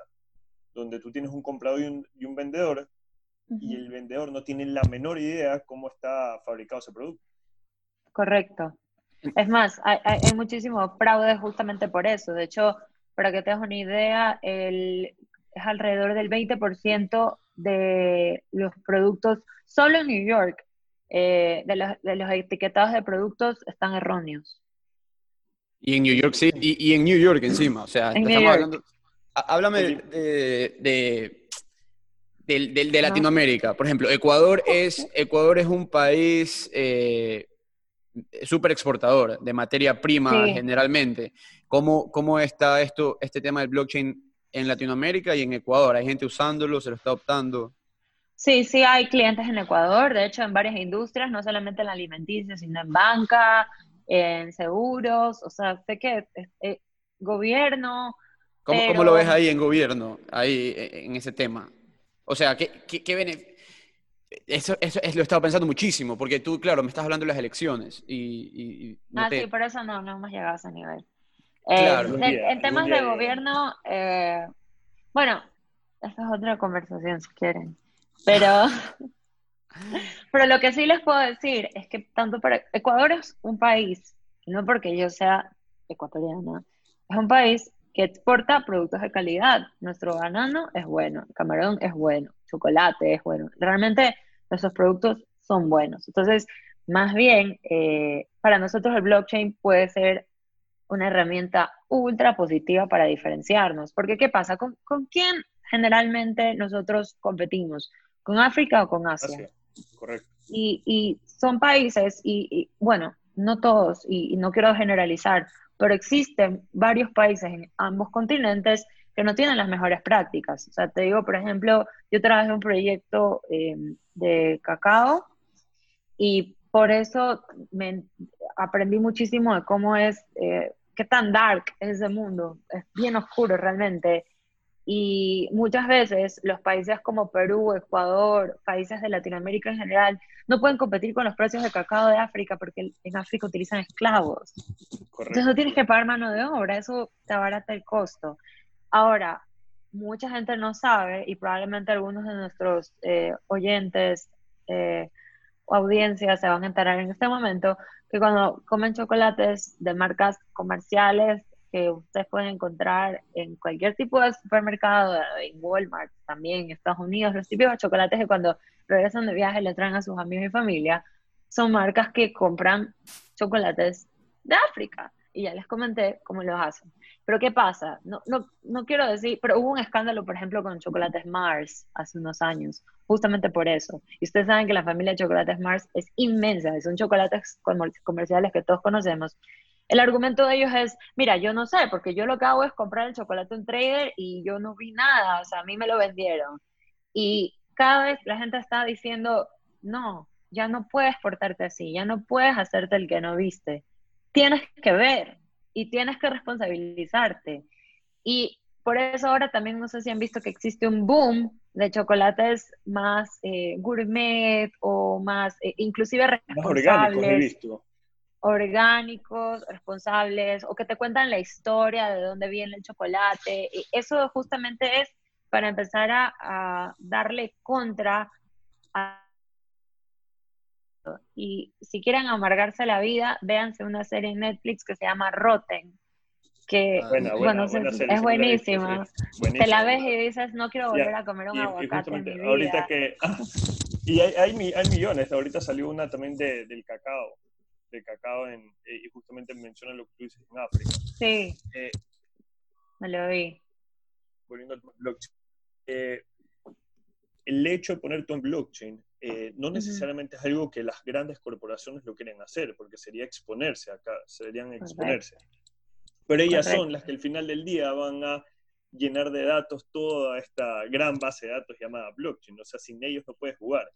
donde tú tienes un comprador y un, vendedor, y el vendedor no tiene la menor idea cómo está fabricado ese producto. Correcto. Es más, hay, hay, muchísimo fraude justamente por eso. De hecho, para que te hagas una idea, el, es alrededor del 20% de los productos, solo en New York, eh, de, los, de, los, etiquetados de productos están erróneos. Y en New York sí, y, en New York encima, o sea, estamos hablando, Háblame de, de, Latinoamérica. Por ejemplo, Ecuador es, Ecuador es un país eh, súper exportador de materia prima generalmente. ¿Cómo, ¿Cómo está esto, este tema del blockchain en Latinoamérica y en Ecuador? ¿Hay gente usándolo? ¿Se lo está adoptando? Sí, sí hay clientes en Ecuador, de hecho en varias industrias, no solamente en la alimenticia, sino en banca, en seguros, o sea, sé que eh, gobierno, ¿Cómo, lo ves ahí en gobierno, ahí e, en ese tema? O sea, ¿qué, qué, qué Eso, eso, lo he estado pensando muchísimo, porque tú, claro, me estás hablando de las elecciones y... ah, sí, por eso no, no hemos llegado a ese nivel. Claro. Eh, en, temas de gobierno, eh, bueno, esa es otra conversación si quieren, pero... pero lo que sí les puedo decir es que tanto para... Ecuador es un país, no porque yo sea ecuatoriana, es un país que exporta productos de calidad. Nuestro banano es bueno, camarón es bueno, chocolate es bueno. Realmente nuestros productos son buenos. Entonces, más bien, eh, para nosotros el blockchain puede ser una herramienta ultra positiva para diferenciarnos. Porque, ¿qué pasa? ¿Con, quién generalmente nosotros competimos? ¿Con África o con Asia? correcto. Y, son países, y, bueno, no todos, y, no quiero generalizar, pero existen varios países en ambos continentes que no tienen las mejores prácticas. O sea, te digo, por ejemplo, yo trabajé en un proyecto eh, de cacao y por eso aprendí muchísimo de cómo es, eh, qué tan dark es ese mundo. Es bien oscuro realmente. Y muchas veces los países como Perú, Ecuador, países de Latinoamérica en general, no pueden competir con los precios de cacao de África porque en África utilizan esclavos. Entonces no tienes que pagar mano de obra, eso te abarata el costo. Ahora, mucha gente no sabe y probablemente algunos de nuestros eh, oyentes eh, o audiencias se van a enterar en este momento que cuando comen chocolates de marcas comerciales que ustedes pueden encontrar en cualquier tipo de supermercado, en Walmart también, en Estados Unidos, los típicos chocolates que cuando regresan de viaje le traen a sus amigos y familia, son marcas que compran chocolates de África. Y ya les comenté cómo los hacen. Pero ¿qué pasa? No, no, no quiero decir, pero hubo un escándalo, por ejemplo, con chocolates Mars hace unos años, justamente por eso. Y ustedes saben que la familia de chocolates Mars es inmensa, son chocolates comerciales que todos conocemos. El argumento de ellos es, mira, yo no sé, porque yo lo que hago es comprar el chocolate en trader y yo no vi nada, o sea, a mí me lo vendieron. Y cada vez la gente está diciendo, no, ya no puedes portarte así, ya no puedes hacerte el que no viste. Tienes que ver y tienes que responsabilizarte. Y por eso ahora también no sé si han visto que existe un boom de chocolates más eh, gourmet o más, eh, inclusive responsables. orgánicos, responsables, o que te cuentan la historia de dónde viene el chocolate. Y eso justamente es para empezar a, darle contra y si quieren amargarse la vida, véanse una serie en Netflix que se llama Rotten, que ah, bueno, es buenísima. Te la ves y dices, no quiero volver a comer un aguacate en mi vida. Ahorita que, y hay, hay, hay, millones, ahorita salió una también de, del cacao, del cacao en, eh, y justamente menciona lo que tú dices en África. Sí, eh, me lo vi. Volviendo al blockchain. Eh, el hecho de poner todo en blockchain eh, no necesariamente es algo que las grandes corporaciones lo quieren hacer, porque sería exponerse acá, serían exponerse. Pero ellas son las que al final del día van a llenar de datos toda esta gran base de datos llamada blockchain, o sea, sin ellos no puedes jugar.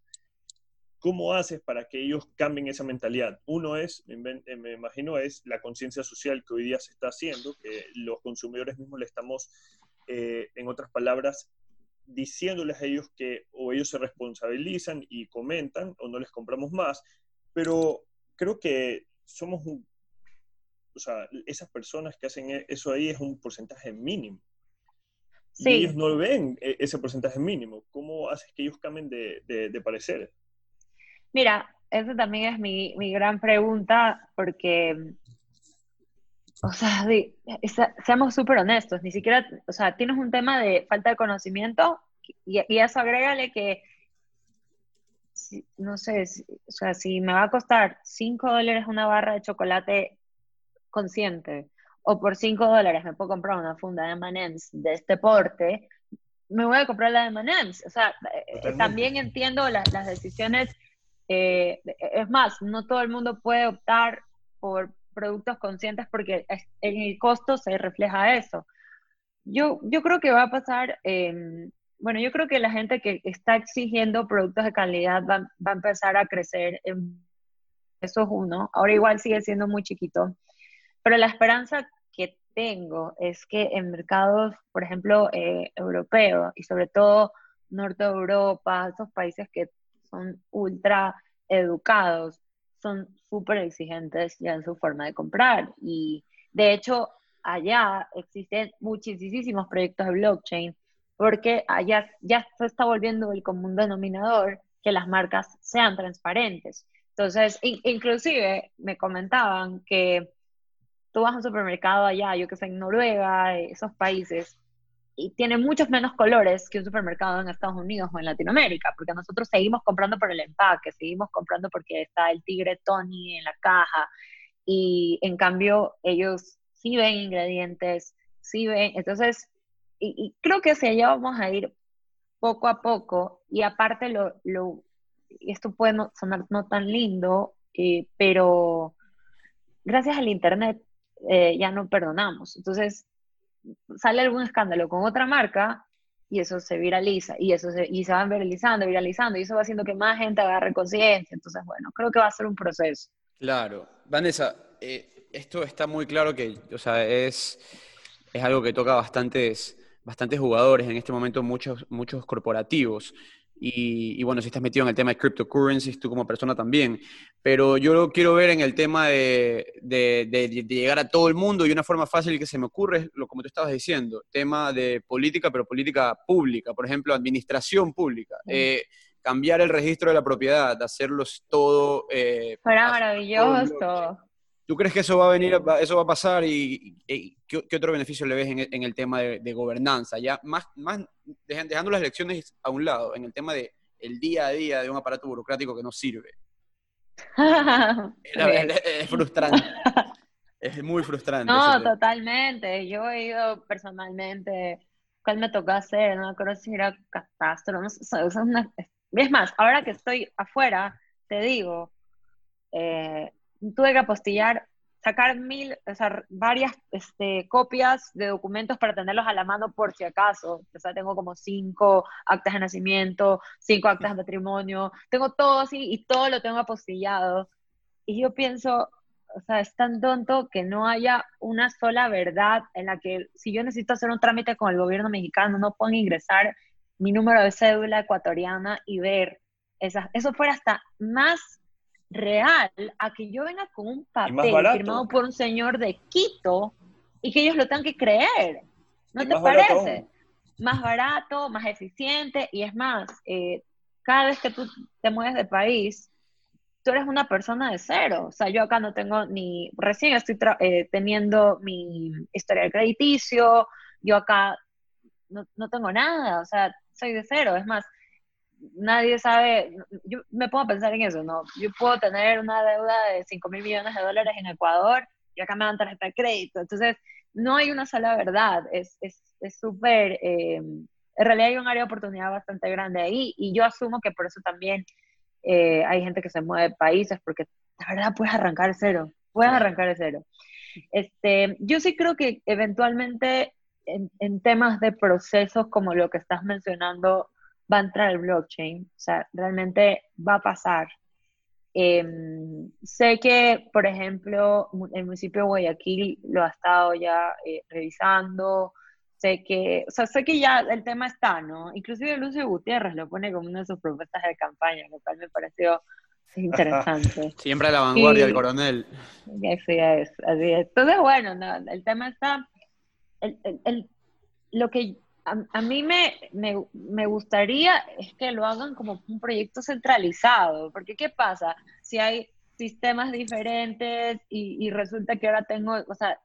¿Cómo haces para que ellos cambien esa mentalidad? Uno es, me, eh, imagino, es la conciencia social que hoy día se está haciendo, que los consumidores mismos le estamos, eh, en otras palabras, diciéndoles a ellos que o ellos se responsabilizan y comentan o no les compramos más, pero creo que somos un, o sea, esas personas que hacen e, eso ahí es un porcentaje mínimo. Y ellos no ven e, ese porcentaje mínimo. ¿Cómo haces que ellos cambien de, de, parecer? Mira, esa también es mi, mi gran pregunta, porque o sea, seamos súper honestos, ni siquiera, o sea, tienes un tema de falta de conocimiento y, y eso agrégale que, no sé, o sea, si me va a costar 5 dólares una barra de chocolate consciente o por 5 dólares me puedo comprar una funda de M&M's de este porte, me voy a comprar la de M&M's. O sea, eh, también entiendo las decisiones, eh, es más, no todo el mundo puede optar por productos conscientes porque en el costo se refleja eso. Yo, yo creo que va a pasar, em, bueno, yo creo que la gente que está exigiendo productos de calidad va, va, a empezar a crecer. eso es uno. Ahora igual sigue siendo muy chiquito. Pero la esperanza que tengo es que en mercados, por ejemplo, eh, europeos y sobre todo norte de Europa, esos países que son ultra educados, son súper exigentes ya en su forma de comprar. Y de hecho, allá existen muchísimos proyectos de blockchain porque allá ya se está volviendo el común denominador que las marcas sean transparentes. Entonces, inclusive me comentaban que tú vas a un supermercado allá, yo que sé, en Noruega, esos países, y tiene muchos menos colores que un supermercado en Estados Unidos o en Latinoamérica, porque nosotros seguimos comprando por el empaque, seguimos comprando porque está el tigre Tony en la caja, y en cambio ellos sí ven ingredientes, sí ven, entonces, y, creo que si allá vamos a ir poco a poco, y aparte lo, lo esto puede sonar no tan lindo, eh, pero gracias al Internet eh, ya no perdonamos. Entonces, sale algún escándalo con otra marca y eso se viraliza y eso se, y se van viralizando, viralizando y eso va haciendo que más gente agarre conciencia. Entonces, bueno, creo que va a ser un proceso. Claro. Vanessa, eh, esto está muy claro que, o sea, es, es algo que toca bastantes, bastantes jugadores en este momento, muchos, muchos corporativos. Y, bueno, si estás metido en el tema de cryptocurrencies, tú como persona también. Pero yo lo quiero ver en el tema de, de, llegar a todo el mundo y una forma fácil que se me ocurre es lo como tú estabas diciendo, tema de política, pero política pública, por ejemplo, administración pública. Eh, cambiar el registro de la propiedad, hacerlos todo... Eh, Fuera maravilloso. ¿Tú crees que eso va a venir, eso va a pasar y, ¿qué, otro beneficio le ves en, el tema de, gobernanza? Ya más, más dejando las elecciones a un lado, en el tema de el día a día de un aparato burocrático que no sirve. es, frustrante. es muy frustrante. No, totalmente. Yo he ido personalmente, ¿cuál me tocó hacer? No creo si era catastro. No es más, ahora que estoy afuera, te digo, eh, tuve que apostillar, sacar mil, o sea, varias este, copias de documentos para tenerlos a la mano por si acaso. O sea, tengo como cinco actas de nacimiento, cinco actas de matrimonio, tengo todo así y todo lo tengo apostillado. Y yo pienso, o sea, es tan tonto que no haya una sola verdad en la que si yo necesito hacer un trámite con el gobierno mexicano, no puedo ingresar mi número de cédula ecuatoriana y ver esas, eso fuera hasta más real a que yo venga con un papel firmado por un señor de Quito y que ellos lo tengan que creer. ¿No te parece? Más barato, más eficiente y es más, eh, cada vez que tú te mueves de país, tú eres una persona de cero. O sea, yo acá no tengo ni, recién estoy eh, teniendo mi historial crediticio, yo acá no, no tengo nada, o sea, soy de cero. Es más, nadie sabe, yo me puedo pensar en eso, ¿no? Yo puedo tener una deuda de 5 mil millones de dólares en Ecuador y acá me dan tarjeta de crédito. Entonces, no hay una sola verdad, es súper, es, eh, en realidad hay un área de oportunidad bastante grande ahí y yo asumo que por eso también eh, hay gente que se mueve de países porque la verdad puedes arrancar cero, puedes arrancar de cero. Este, yo sí creo que eventualmente en, en temas de procesos como lo que estás mencionando, va a entrar el blockchain, o sea, realmente va a pasar. Em, sé que, por ejemplo, el municipio de Guayaquil lo ha estado ya eh, revisando, sé que, o sea, sé que ya el tema está, ¿no? Inclusive Lucio Gutiérrez lo pone como una de sus propuestas de campaña, lo cual me pareció interesante. Siempre a la vanguardia el coronel. Así es, así es. Entonces, bueno, el tema está, el, el, lo que a, mí me, me, gustaría es que lo hagan como un proyecto centralizado, porque ¿qué pasa? Si hay sistemas diferentes y, resulta que ahora tengo, o sea,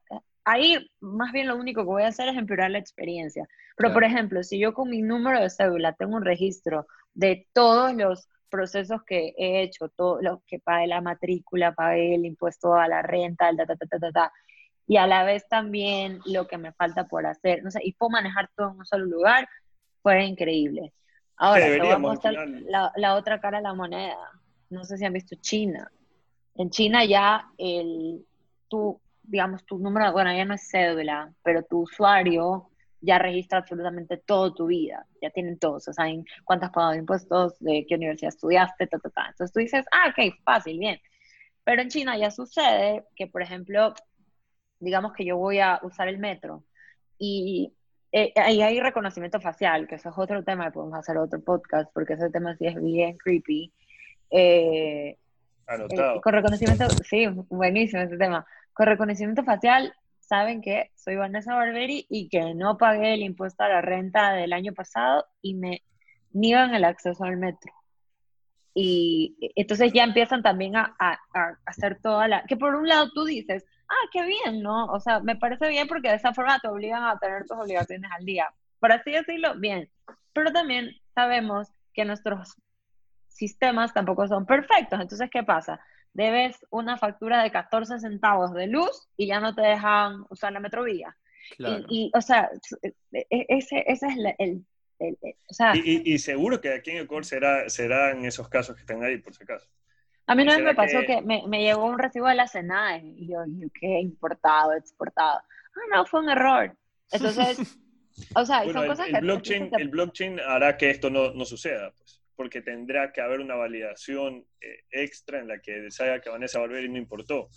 ahí más bien lo único que voy a hacer es empeorar la experiencia. Pero, por ejemplo, si yo con mi número de cédula tengo un registro de todos los procesos que he hecho, todo lo que pagué la matrícula, pagué el impuesto a la renta, el ta, ta, ta, ta, ta, y a la vez también lo que me falta por hacer. No sé, y puedo manejar todo en un solo lugar, fue increíble. Ahora, vamos a la, la, otra cara de la moneda. No sé si han visto China. En China ya el, tu, digamos, tu número, bueno, ya no es cédula, pero tu usuario ya registra absolutamente todo tu vida, ya tienen todos, o saben cuánto has pagado de impuestos, de qué universidad estudiaste, ta, ta, ta. Entonces tú dices, ah, ok, fácil, bien. Pero en China ya sucede que, por ejemplo, digamos que yo voy a usar el metro y eh, ahí hay reconocimiento facial, que eso es otro tema, podemos hacer otro podcast, porque ese tema sí es bien creepy. Eh, Anotado. Eh, con reconocimiento, sí, buenísimo ese tema. Con reconocimiento facial, saben que soy Vanessa Barberi y que no pagué el impuesto a la renta del año pasado y me niegan el acceso al metro. Y entonces ya empiezan también a, a, a hacer toda la... Que por un lado tú dices, ah, qué bien, ¿no? O sea, me parece bien porque de esa forma te obligan a tener tus obligaciones al día. Por así decirlo, bien. Pero también sabemos que nuestros sistemas tampoco son perfectos. Entonces, ¿qué pasa? debes una factura de 14 centavos de luz y ya no te dejan usar la metrovía. Y, o sea, e, ese, ese es el, o sea, y, seguro que aquí en Ecuador será, serán esos casos que están ahí, por si acaso. A mí una vez me pasó que, me, me, llegó un recibo de la SENAE y yo, ¿qué? Importado, exportado. Ah, no, fue un error. Entonces, o sea, son cosas el, Blockchain, El blockchain hará que esto no, no suceda, pues, porque tendrá que haber una validación eh, extra en la que se que Vanessa Barberi no importó.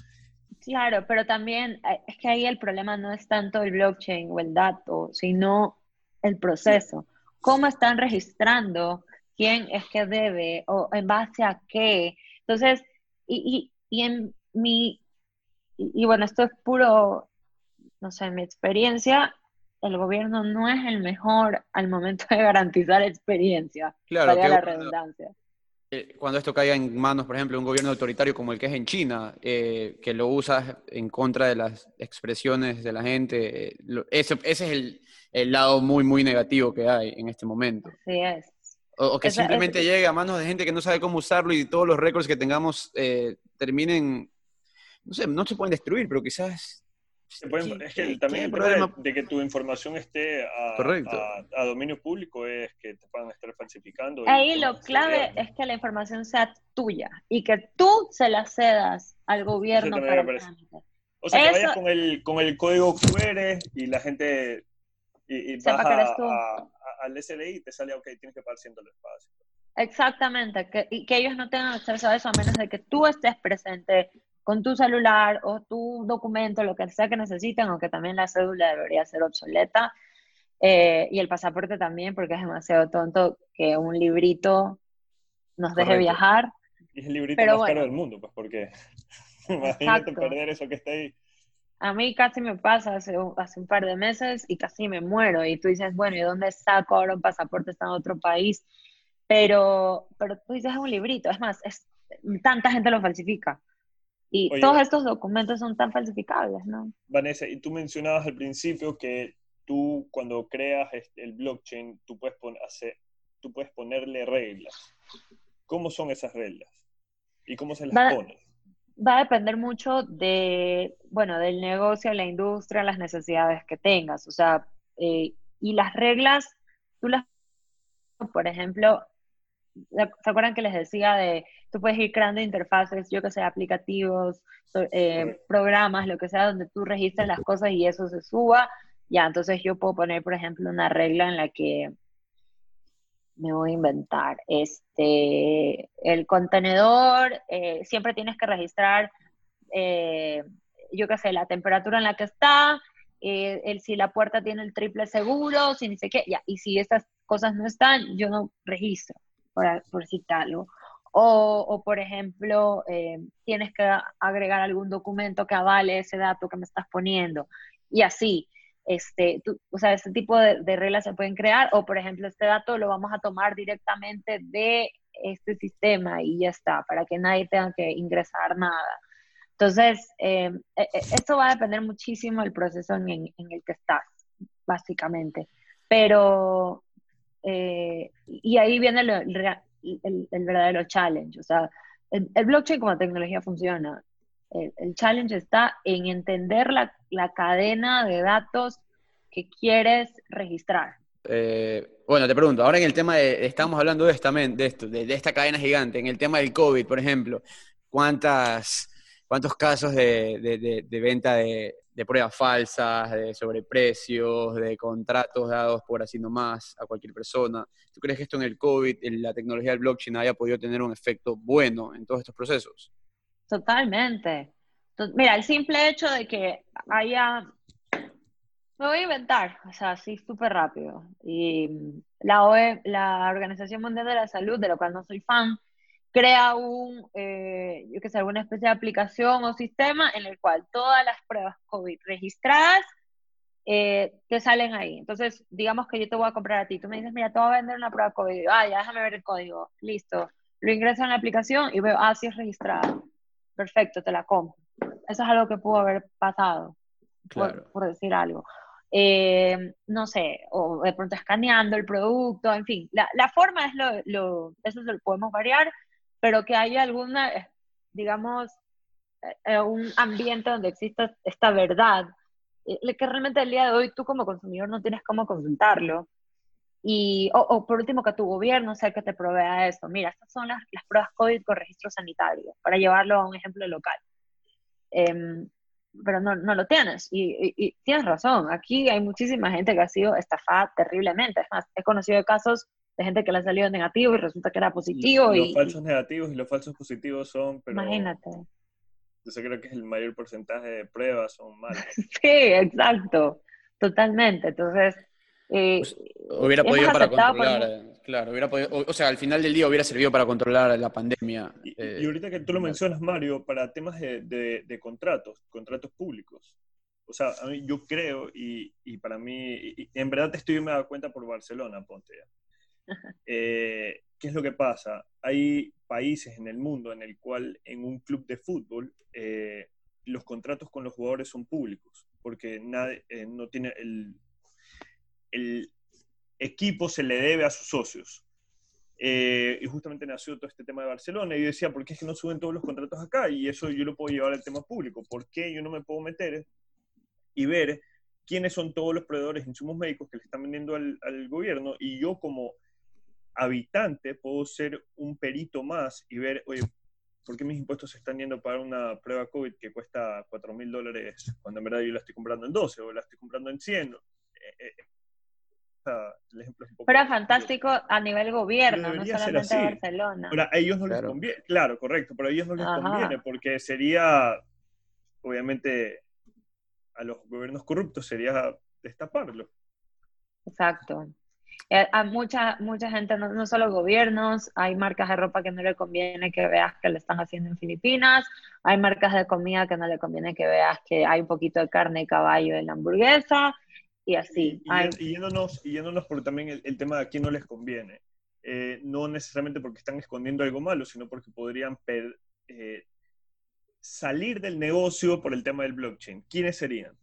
Claro, pero también eh, es que ahí el problema no es tanto el blockchain o el dato, sino el proceso. ¿Cómo están registrando? ¿Quién es que debe? ¿O en base a qué? Entonces, y, y, y en mi, y, bueno, esto es puro, no sé, mi experiencia, el gobierno no es el mejor al momento de garantizar experiencia. Claro, que, la redundancia. Eh, cuando esto caiga en manos, por ejemplo, de un gobierno autoritario como el que es en China, eh, que lo usa en contra de las expresiones de la gente, eh, ese, ese, es el, el, lado muy, muy negativo que hay en este momento. Así es. O, que simplemente llegue a manos de gente que no sabe cómo usarlo y todos los récords que tengamos eh, terminen, no sé, no se pueden destruir, pero quizás... es que también el problema de, que tu información esté a, a, dominio público es que te puedan estar falsificando. Ahí lo clave es que la información sea tuya y que tú se la cedas al gobierno para O sea, que vayas con el, con el código QR y la gente y, y vas a, al SLI te sale, ok, tienes que pagar 100 el espacio. Exactamente, que, y que ellos no tengan acceso a eso a menos de que tú estés presente con tu celular o tu documento, lo que sea que necesiten, aunque también la cédula debería ser obsoleta. Eh, y el pasaporte también, porque es demasiado tonto que un librito nos deje viajar. Y es el librito más caro del mundo, pues porque imagínate perder eso que está ahí. A mí casi me pasa hace un, hace un par de meses y casi me muero. Y tú dices, bueno, ¿y dónde saco ahora un pasaporte? Está en otro país. Pero, pero tú dices, es un librito. Es más, es, tanta gente lo falsifica. Y todos estos documentos son tan falsificables, ¿no? Vanessa, y tú mencionabas al principio que tú cuando creas el blockchain, tú puedes, hacer, tú puedes ponerle reglas. ¿Cómo son esas reglas? ¿Y cómo se las pones? Va a depender mucho de, bueno, del negocio, la industria, las necesidades que tengas. O sea, eh, y las reglas, tú las, por ejemplo, ¿se acuerdan que les decía de, tú puedes ir creando interfaces, yo que sé, aplicativos, eh, programas, lo que sea, donde tú registres las cosas y eso se suba? Ya, entonces yo puedo poner, por ejemplo, una regla en la que me voy a inventar. Este, el contenedor, eh, siempre tienes que registrar, eh, yo qué sé, la temperatura en la que está, eh, el, si la puerta tiene el triple seguro, si ni sé qué, ya. Y si estas cosas no están, yo no registro, por, citarlo. O, o, por ejemplo, tienes que agregar algún documento que avale ese dato que me estás poniendo. Y así este, o sea, este tipo de, reglas se pueden crear, o por ejemplo, este dato lo vamos a tomar directamente de este sistema y ya está, para que nadie tenga que ingresar nada. Entonces, eh, e, e, esto va a depender muchísimo del proceso en, el que estás, básicamente. Pero, eh, y ahí viene el, verdadero challenge. O sea, el, blockchain como tecnología funciona el, challenge está en entender la, cadena de datos que quieres registrar. Eh, bueno, te pregunto, ahora en el tema de, estamos hablando de, esta, de esto, de, esta cadena gigante, en el tema del COVID, por ejemplo, ¿cuántas, ¿cuántos casos de, venta de, pruebas falsas, de sobreprecios, de contratos dados por así nomás a cualquier persona? ¿Tú crees que esto en el COVID, en la tecnología del blockchain, haya podido tener un efecto bueno en todos estos procesos? Totalmente. Mira, el simple hecho de que haya... Me voy a inventar, o sea, así súper rápido. Y la, OE, la Organización Mundial de la Salud, de lo cual no soy fan, crea un, eh, yo qué sé, alguna especie de aplicación o sistema en el cual todas las pruebas COVID registradas eh, te salen ahí. Entonces, digamos que yo te voy a comprar a ti. Tú me dices, mira, te voy a vender una prueba COVID. Ah, ya déjame ver el código. Listo. Lo ingreso en la aplicación y veo, ah, sí es registrada perfecto, te la compro. Eso es algo que pudo haber pasado, por, decir algo. Eh, no sé, o de pronto escaneando el producto, en fin, la, la forma es lo, lo, eso lo podemos variar, pero que haya alguna, digamos, eh, un ambiente donde exista esta verdad, que realmente el día de hoy tú como consumidor no tienes cómo consultarlo. Y, o, por último, que tu gobierno sea el que te provea eso. Mira, estas son las, las pruebas COVID con registro sanitario, para llevarlo a un ejemplo local. Em, pero no, no, lo tienes. Y, y, tienes razón, aquí hay muchísima gente que ha sido estafada terriblemente. Es más, he conocido casos de gente que le ha salido negativo y resulta que era positivo. Los falsos negativos y los falsos positivos son... Pero imagínate. Yo creo que es el mayor porcentaje de pruebas son malas. sí, exacto, totalmente. Entonces... Eh, pues, hubiera podido para controlar, eh, claro, hubiera podido, o, sea, al final del día hubiera servido para controlar la pandemia. Y, y eh, ahorita que tú lo mencionas, Mario, para temas de, de, contratos, contratos públicos. O sea, a mí, yo creo, y, y para mí, en verdad te estoy me dado cuenta por Barcelona, ponte ya. Eh, ¿Qué es lo que pasa? Hay países en el mundo en el cual en un club de fútbol eh, los contratos con los jugadores son públicos, porque nadie, eh, no tiene el, el, equipo se le debe a sus socios. y justamente nació todo este tema de Barcelona y yo decía, ¿por qué es que no suben todos los contratos acá? Y eso yo lo puedo llevar al tema público. ¿Por qué yo no me puedo meter y ver quiénes son todos los proveedores de insumos médicos que le están vendiendo al, al gobierno? Y yo como habitante puedo ser un perito más y ver, oye, ¿por qué mis impuestos se están yendo para una prueba COVID que cuesta 4 mil dólares cuando en verdad yo la estoy comprando en 12 o la estoy comprando en 100? Eh, el ejemplo es un poco Pero fantástico a nivel gobierno, no solamente Barcelona. Pero a ellos no les conviene, claro, correcto, pero a ellos no les conviene porque sería, obviamente, a los gobiernos corruptos sería destaparlo. Exacto. Eh, a mucha, mucha gente, no, no, solo gobiernos, hay marcas de ropa que no le conviene que veas que le están haciendo en Filipinas, hay marcas de comida que no le conviene que veas que hay un poquito de carne de caballo en la hamburguesa, y así. Y, yéndonos, y yéndonos por también el, tema de a quién no les conviene. Eh, no necesariamente porque están escondiendo algo malo, sino porque podrían eh, salir del negocio por el tema del blockchain. ¿Quiénes serían?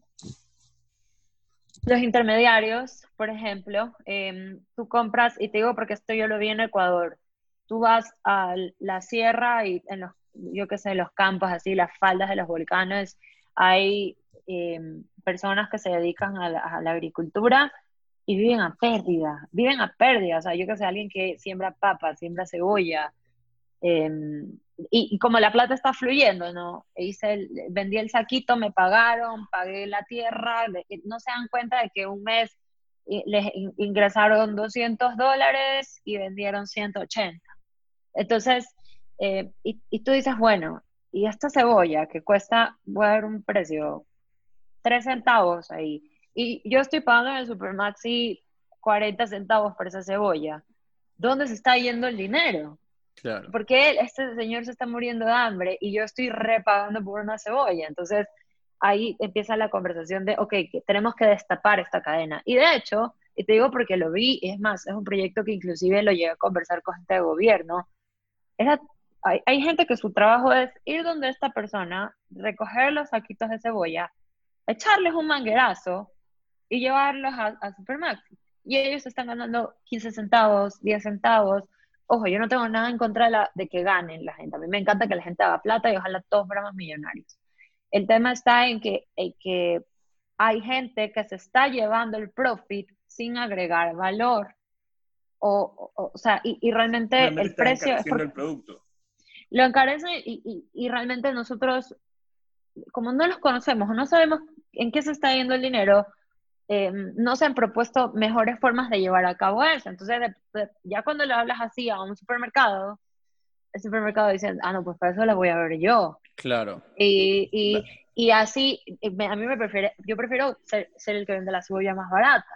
Los intermediarios, por ejemplo, em, tú compras, y te digo porque esto yo lo vi en Ecuador, tú vas a la sierra y en los, yo qué sé, los campos, así, las faldas de los volcanes, hay em, personas que se dedican a la, agricultura y viven a pérdida, viven a pérdida, o sea, yo que sé, alguien que siembra papas, siembra cebolla, em, y, como la plata está fluyendo, ¿no? Hice vendí el saquito, me pagaron, pagué la tierra, no se dan cuenta de que un mes les ingresaron 200 dólares y vendieron 180. Entonces, eh, y, y, tú dices, bueno, y esta cebolla que cuesta, voy a dar un precio, 3 centavos ahí, y yo estoy pagando en el Supermaxi 40 centavos por esa cebolla. ¿Dónde se está yendo el dinero? Porque él, este señor se está muriendo de hambre y yo estoy repagando por una cebolla. Entonces, ahí empieza la conversación de, ok, tenemos que destapar esta cadena. Y de hecho, y te digo porque lo vi, es más, es un proyecto que inclusive lo llegué a conversar con gente de gobierno. Era, hay, hay, gente que su trabajo es ir donde esta persona, recoger los saquitos de cebolla, echarles un manguerazo y llevarlos a, a. Y ellos están ganando 15 centavos, 10 centavos, ojo, yo no tengo nada en contra de, que ganen la gente. A mí me encanta que la gente haga plata y ojalá todos fuéramos millonarios. El tema está en que, que hay gente que se está llevando el profit sin agregar valor. O, o, sea, y, realmente, el precio... Es el producto. Lo encarece y, y, realmente nosotros, como no los conocemos o no sabemos en qué se está yendo el dinero, eh, no se han propuesto mejores formas de llevar a cabo eso. Entonces, ya cuando le hablas así a un supermercado, el supermercado dice, ah, no, pues para eso la voy a ver yo. Claro. Y, y, y así, a mí me prefiere, yo prefiero ser, ser, el que vende la cebolla más barata.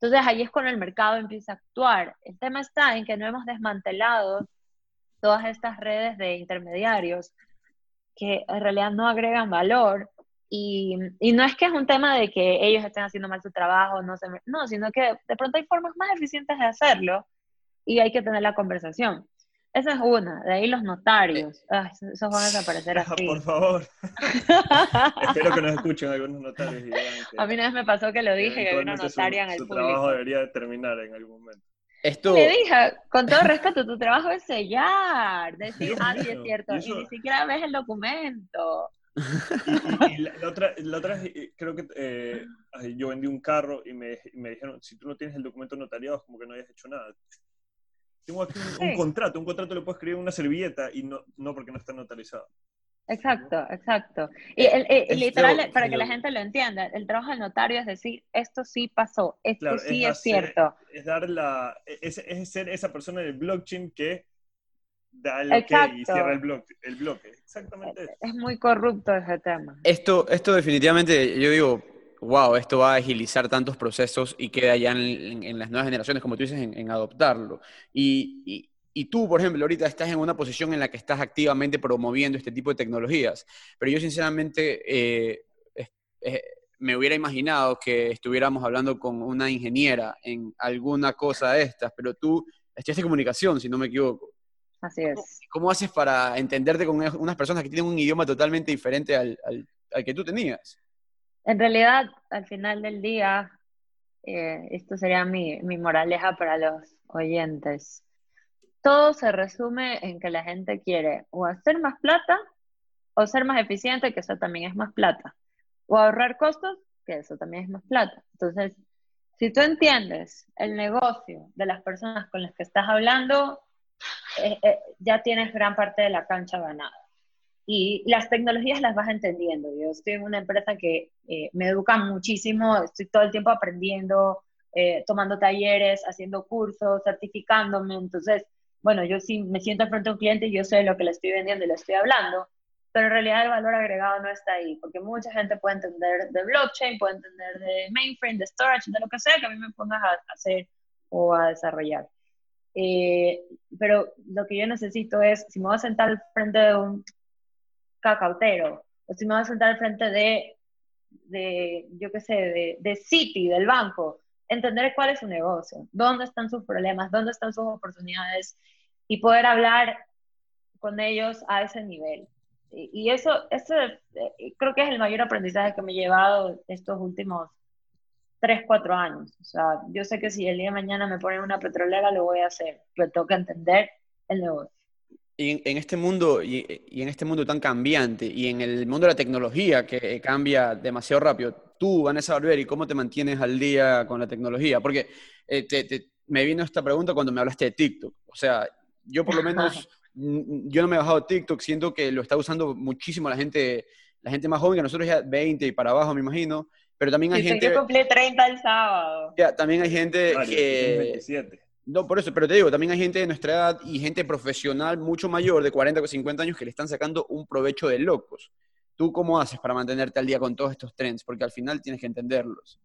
Entonces ahí es cuando el mercado empieza a actuar. El tema está en que no hemos desmantelado todas estas redes de intermediarios que en realidad no agregan valor y, y, no es que es un tema de que ellos estén haciendo mal su trabajo, no, se, no, sino que de pronto hay formas más eficientes de hacerlo y hay que tener la conversación. Esa es una, de ahí los notarios. Ay, esos van a desaparecer así. Por favor. Espero que nos escuchen algunos notarios. a mí una vez me pasó que lo dije, que había una notaria en el su público. trabajo debería terminar en algún momento. Esto... Le dije, con todo respeto, tu trabajo es sellar, decir, ah, sí, es cierto, y, ni siquiera ves el documento. Y, la, otra, la otra eh, creo que eh, yo vendí un carro y me, me, dijeron, si tú no tienes el documento notariado, es como que no hayas hecho nada. Tengo aquí un, contrato, un contrato le puedes escribir en una servilleta y no, no porque no está notarizado. Exacto, exacto. Y el, literal, para que la gente lo entienda, el trabajo del notario es decir, esto sí pasó, esto sí es, cierto. Es dar la, es, es, ser esa persona del blockchain que da el ok y cierra el bloque. El bloque. Exactamente. Es, muy corrupto ese tema. Esto, esto definitivamente, yo digo, wow, esto va a agilizar tantos procesos y queda ya en, las nuevas generaciones, como tú dices, en, adoptarlo. y, y tú, por ejemplo, ahorita estás en una posición en la que estás activamente promoviendo este tipo de tecnologías, pero yo sinceramente eh, me hubiera imaginado que estuviéramos hablando con una ingeniera en alguna cosa de estas, pero tú estudiaste comunicación, si no me equivoco. Así es. ¿Cómo, haces para entenderte con unas personas que tienen un idioma totalmente diferente al, que tú tenías? En realidad, al final del día, eh, esto sería mi, mi moraleja para los oyentes todo se resume en que la gente quiere o hacer más plata o ser más eficiente, que eso también es más plata, o ahorrar costos, que eso también es más plata. Entonces, si tú entiendes el negocio de las personas con las que estás hablando, eh, eh, ya tienes gran parte de la cancha ganada. Y las tecnologías las vas entendiendo. Yo estoy en una empresa que eh, me educa muchísimo, estoy todo el tiempo aprendiendo, tomando talleres, haciendo cursos, certificándome. Entonces, bueno, yo sí me siento frente a un cliente y yo sé lo que le estoy vendiendo y le estoy hablando, pero en realidad el valor agregado no está ahí, porque mucha gente puede entender de blockchain, puede entender de mainframe, de storage, de lo que sea que a mí me pongas a hacer o a desarrollar. Eh, pero lo que yo necesito es, si me voy a sentar al frente de un cacautero, o si me voy a sentar al frente de, de yo qué sé, de, de City, del banco, entender cuál es su negocio, dónde están sus problemas, dónde están sus oportunidades y poder hablar con ellos a ese nivel. Y, eso, eso eh, creo que es el mayor aprendizaje que me he llevado estos últimos tres, cuatro años. O sea, yo sé que si el día de mañana me ponen una petrolera, lo voy a hacer, pero tengo que entender el negocio. Y en, este mundo, y, en este mundo tan cambiante, y en el mundo de la tecnología que cambia demasiado rápido, tú, Vanessa Barberi, ¿cómo te mantienes al día con la tecnología? Porque eh, me vino esta pregunta cuando me hablaste de TikTok. O sea, yo por lo menos, yo no me he bajado TikTok, siento que lo está usando muchísimo la gente, la gente más joven, que nosotros ya 20 y para abajo, me imagino, pero también hay gente... Yo cumplí 30 el sábado. Ya, también hay gente que... 27. No, por eso, pero te digo, también hay gente de nuestra edad y gente profesional mucho mayor, de 40 o 50 años, que le están sacando un provecho de locos. ¿Tú cómo haces para mantenerte al día con todos estos trends? Porque al final tienes que entenderlos.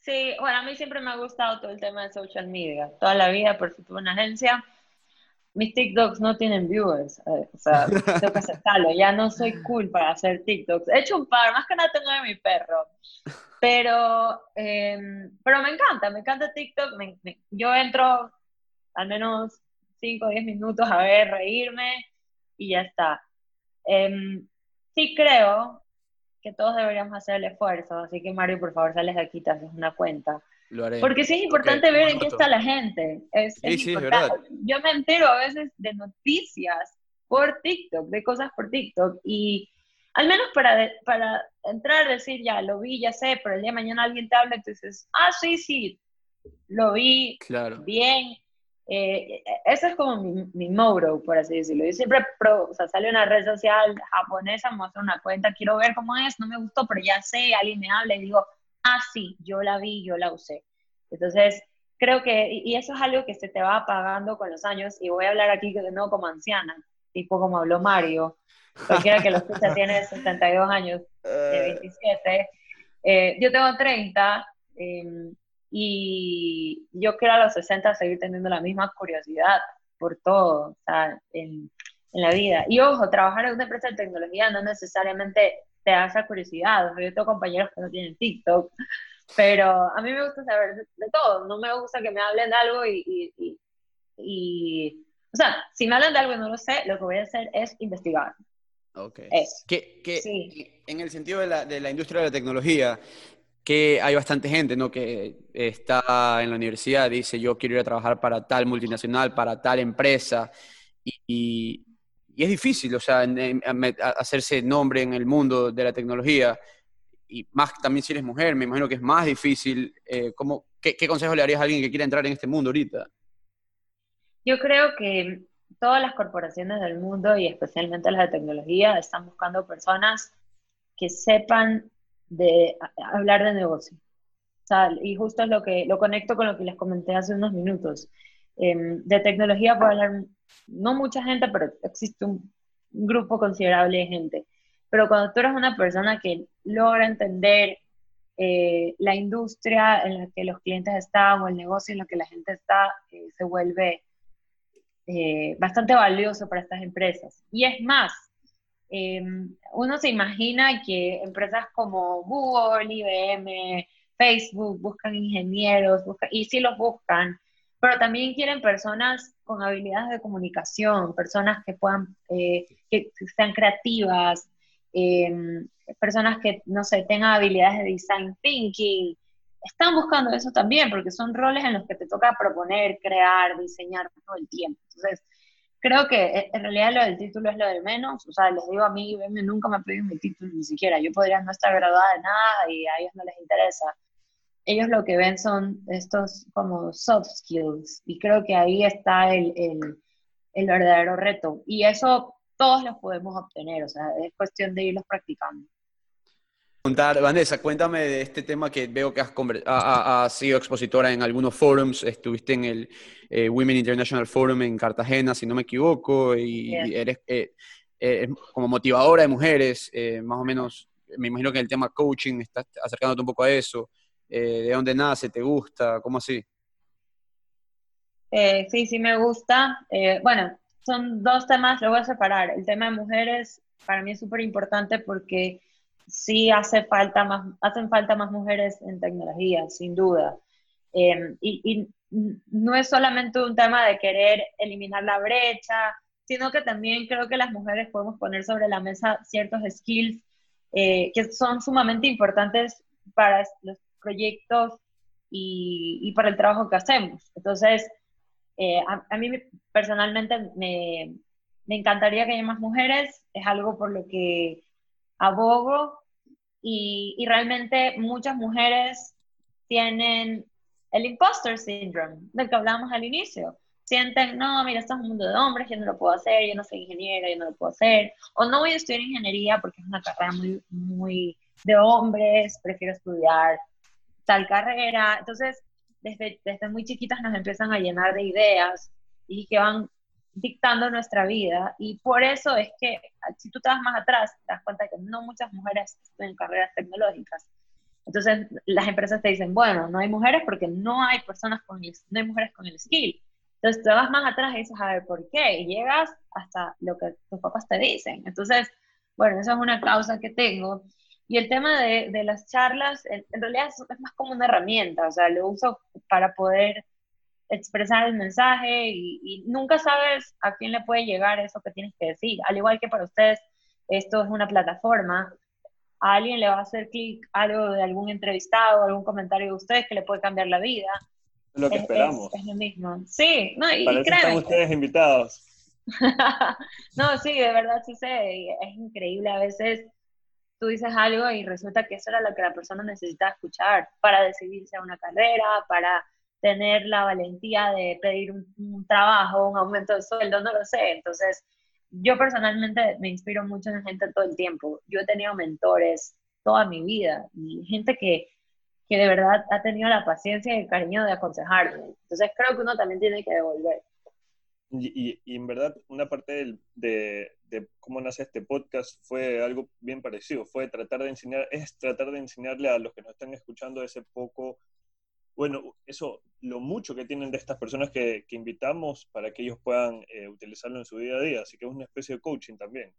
Sí, bueno, a mí siempre me ha gustado todo el tema de social media. Toda la vida, por si tuve una agencia, mis TikToks no tienen viewers. Eh, o sea, tengo que aceptarlo. Ya no soy cool para hacer TikToks. He hecho un par, más que nada tengo de mi perro. Pero, em, pero me encanta, me encanta TikTok. yo entro al menos 5 o 10 minutos a ver, reírme y ya está. Em, sí creo que todos deberíamos hacer el esfuerzo, así que Mario, por favor, sales de aquí, te haces una cuenta. Lo haré. Porque sí es importante ver en qué está la gente. Es, sí, sí, importante. Yo me entero a veces de noticias por TikTok, de cosas por TikTok, y al menos para, para entrar, decir, ya, lo vi, ya sé, pero el día de mañana alguien te habla y tú dices, ah, sí, sí, lo vi, claro. bien. Eh, eso es como mi, mi moro, por así decirlo. Yo siempre, pro, o sea, sale una red social japonesa, muestro una cuenta, quiero ver cómo es, no me gustó, pero ya sé, alguien me habla y digo, ah, sí, yo la vi, yo la usé. Entonces, creo que, y eso es algo que se te va apagando con los años, y voy a hablar aquí de nuevo como anciana, tipo como habló Mario, cualquiera que lo escuche tiene 72 años, 27, eh. eh, yo tengo 30, em, y yo quiero a los 60 seguir teniendo la misma curiosidad por todo, o sea, en, en la vida. Y ojo, trabajar en una empresa de tecnología no necesariamente te da esa curiosidad. Yo tengo compañeros que no tienen TikTok, pero a mí me gusta saber de, todo. No me gusta que me hablen de algo y, y, y, o sea, si me hablan de algo y no lo sé, lo que voy a hacer es investigar. Ok. Que, que En el sentido de la, de la industria de la tecnología, que hay bastante gente, ¿no? Que está en la universidad, dice, yo quiero ir a trabajar para tal multinacional, para tal empresa, y, es difícil, o sea, hacerse nombre en el mundo de la tecnología, y más también si eres mujer, me imagino que es más difícil. Eh, ¿cómo, qué, ¿Qué consejo le darías a alguien que quiera entrar en este mundo ahorita? Yo creo que todas las corporaciones del mundo y especialmente las de tecnología están buscando personas que sepan de hablar de negocio. y justo es lo que lo conecto con lo que les comenté hace unos minutos. Em, de tecnología puede hablar no mucha gente, pero existe un grupo considerable de gente. Pero cuando tú eres una persona que logra entender eh, la industria en la que los clientes están o el negocio en el que la gente está, eh, se vuelve eh, bastante valioso para estas empresas. Y es más, em, uno se imagina que empresas como Google, IBM, Facebook buscan ingenieros, y sí los buscan, pero también quieren personas con habilidades de comunicación, personas que puedan, eh, que sean creativas, em, personas que, no sé, tengan habilidades de design thinking, están buscando eso también, porque son roles en los que te toca proponer, crear, diseñar todo el tiempo. Entonces, creo que eh, en realidad lo del título es lo de menos. O sea, les digo a mí, nunca me pedido mi título ni siquiera. Yo podría no estar graduada de nada y a ellos no les interesa. Ellos lo que ven son estos como soft skills y creo que ahí está el, el, el verdadero reto. Y eso todos los podemos obtener, o sea, es cuestión de irlos practicando. Vanessa, cuéntame de este tema que veo que has, sido expositora en algunos forums, estuviste en el eh, Women International Forum en Cartagena, si no me equivoco, y eres eh, eh, como motivadora de mujeres, más o menos, me imagino que el tema coaching, estás acercándote un poco a eso, ¿de dónde nace? ¿Te gusta? ¿Cómo así? sí, sí me gusta. bueno, son dos temas, lo voy a separar. El tema de mujeres para mí es súper importante porque sí hace falta más, hacen falta más mujeres en tecnología, sin duda. Em, y, no es solamente un tema de querer eliminar la brecha, sino que también creo que las mujeres podemos poner sobre la mesa ciertos skills eh, que son sumamente importantes para los proyectos y, para el trabajo que hacemos. Entonces, eh, a, mí personalmente me, me encantaría que haya más mujeres, es algo por lo que abogo y, y realmente muchas mujeres tienen el imposter syndrome del que hablábamos al inicio. Sienten, no, mira, esto es un mundo de hombres, yo no lo puedo hacer, yo no soy ingeniera, yo no lo puedo hacer. O no voy a estudiar ingeniería porque es una carrera muy, muy de hombres, prefiero estudiar tal carrera. Entonces, desde, muy chiquitas nos empiezan a llenar de ideas y que van dictando nuestra vida y por eso es que si tú te vas más atrás, te das cuenta que no muchas mujeres en carreras tecnológicas. Entonces las empresas te dicen, bueno, no hay mujeres porque no hay personas con el, no hay mujeres con el skill. Entonces te vas más atrás y dices, a ver, ¿por qué? Llegas hasta lo que tus papás te dicen. Entonces, bueno, esa es una causa que tengo. Y el tema de, de las charlas, en, realidad es, es, más como una herramienta, o sea, lo uso para poder expresar el mensaje y, nunca sabes a quién le puede llegar eso que tienes que decir. Al igual que para ustedes, esto es una plataforma, a alguien le va a hacer clic algo de algún entrevistado, algún comentario de ustedes que le puede cambiar la vida. Es lo que esperamos. Es, lo mismo. Sí, no, y, Para están ustedes invitados. no, sí, de verdad sí sé, es increíble a veces tú dices algo y resulta que eso era lo que la persona necesita escuchar para decidirse a una carrera, para tener la valentía de pedir un, trabajo, un aumento de sueldo, no lo sé. Entonces, yo personalmente me inspiro mucho en gente todo el tiempo. Yo he tenido mentores toda mi vida y gente que, que de verdad ha tenido la paciencia y el cariño de aconsejarme. Entonces, creo que uno también tiene que devolver. Y, y, en verdad, una parte de, de, cómo nace este podcast fue algo bien parecido, fue tratar de enseñar, es tratar de enseñarle a los que nos están escuchando ese poco bueno, eso, lo mucho que tienen de estas personas que, invitamos para que ellos puedan eh, utilizarlo en su día a día. Así que es una especie de coaching también.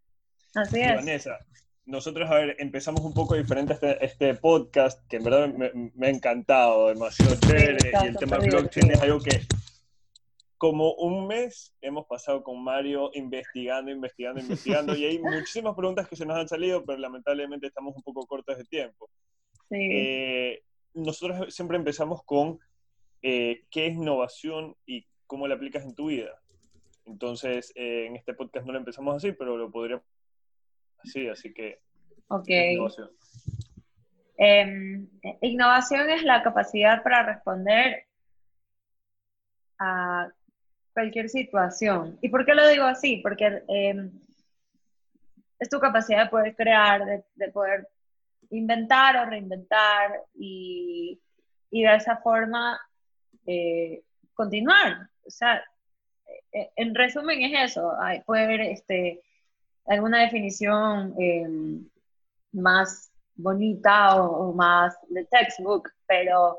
Así es. Vanessa, nosotros, a ver, empezamos un poco diferente este, este podcast, que en verdad me, ha encantado, demasiado chévere, y el tema blockchain es algo que como un mes hemos pasado con Mario investigando, investigando, investigando, y hay muchísimas preguntas que se nos han salido, pero lamentablemente estamos un poco cortos de tiempo. Eh, nosotros siempre empezamos con eh, qué es innovación y cómo la aplicas en tu vida. Entonces, eh, en este podcast no lo empezamos así, pero lo podríamos así, así que... Ok. Innovación. Em, innovación es la capacidad para responder a cualquier situación. ¿Y por qué lo digo así? Porque em, es tu capacidad de poder crear, de, poder inventar o reinventar y, de esa forma eh, continuar. O sea, e, en resumen es eso, puede haber este, alguna definición em, más bonita o, más de textbook, pero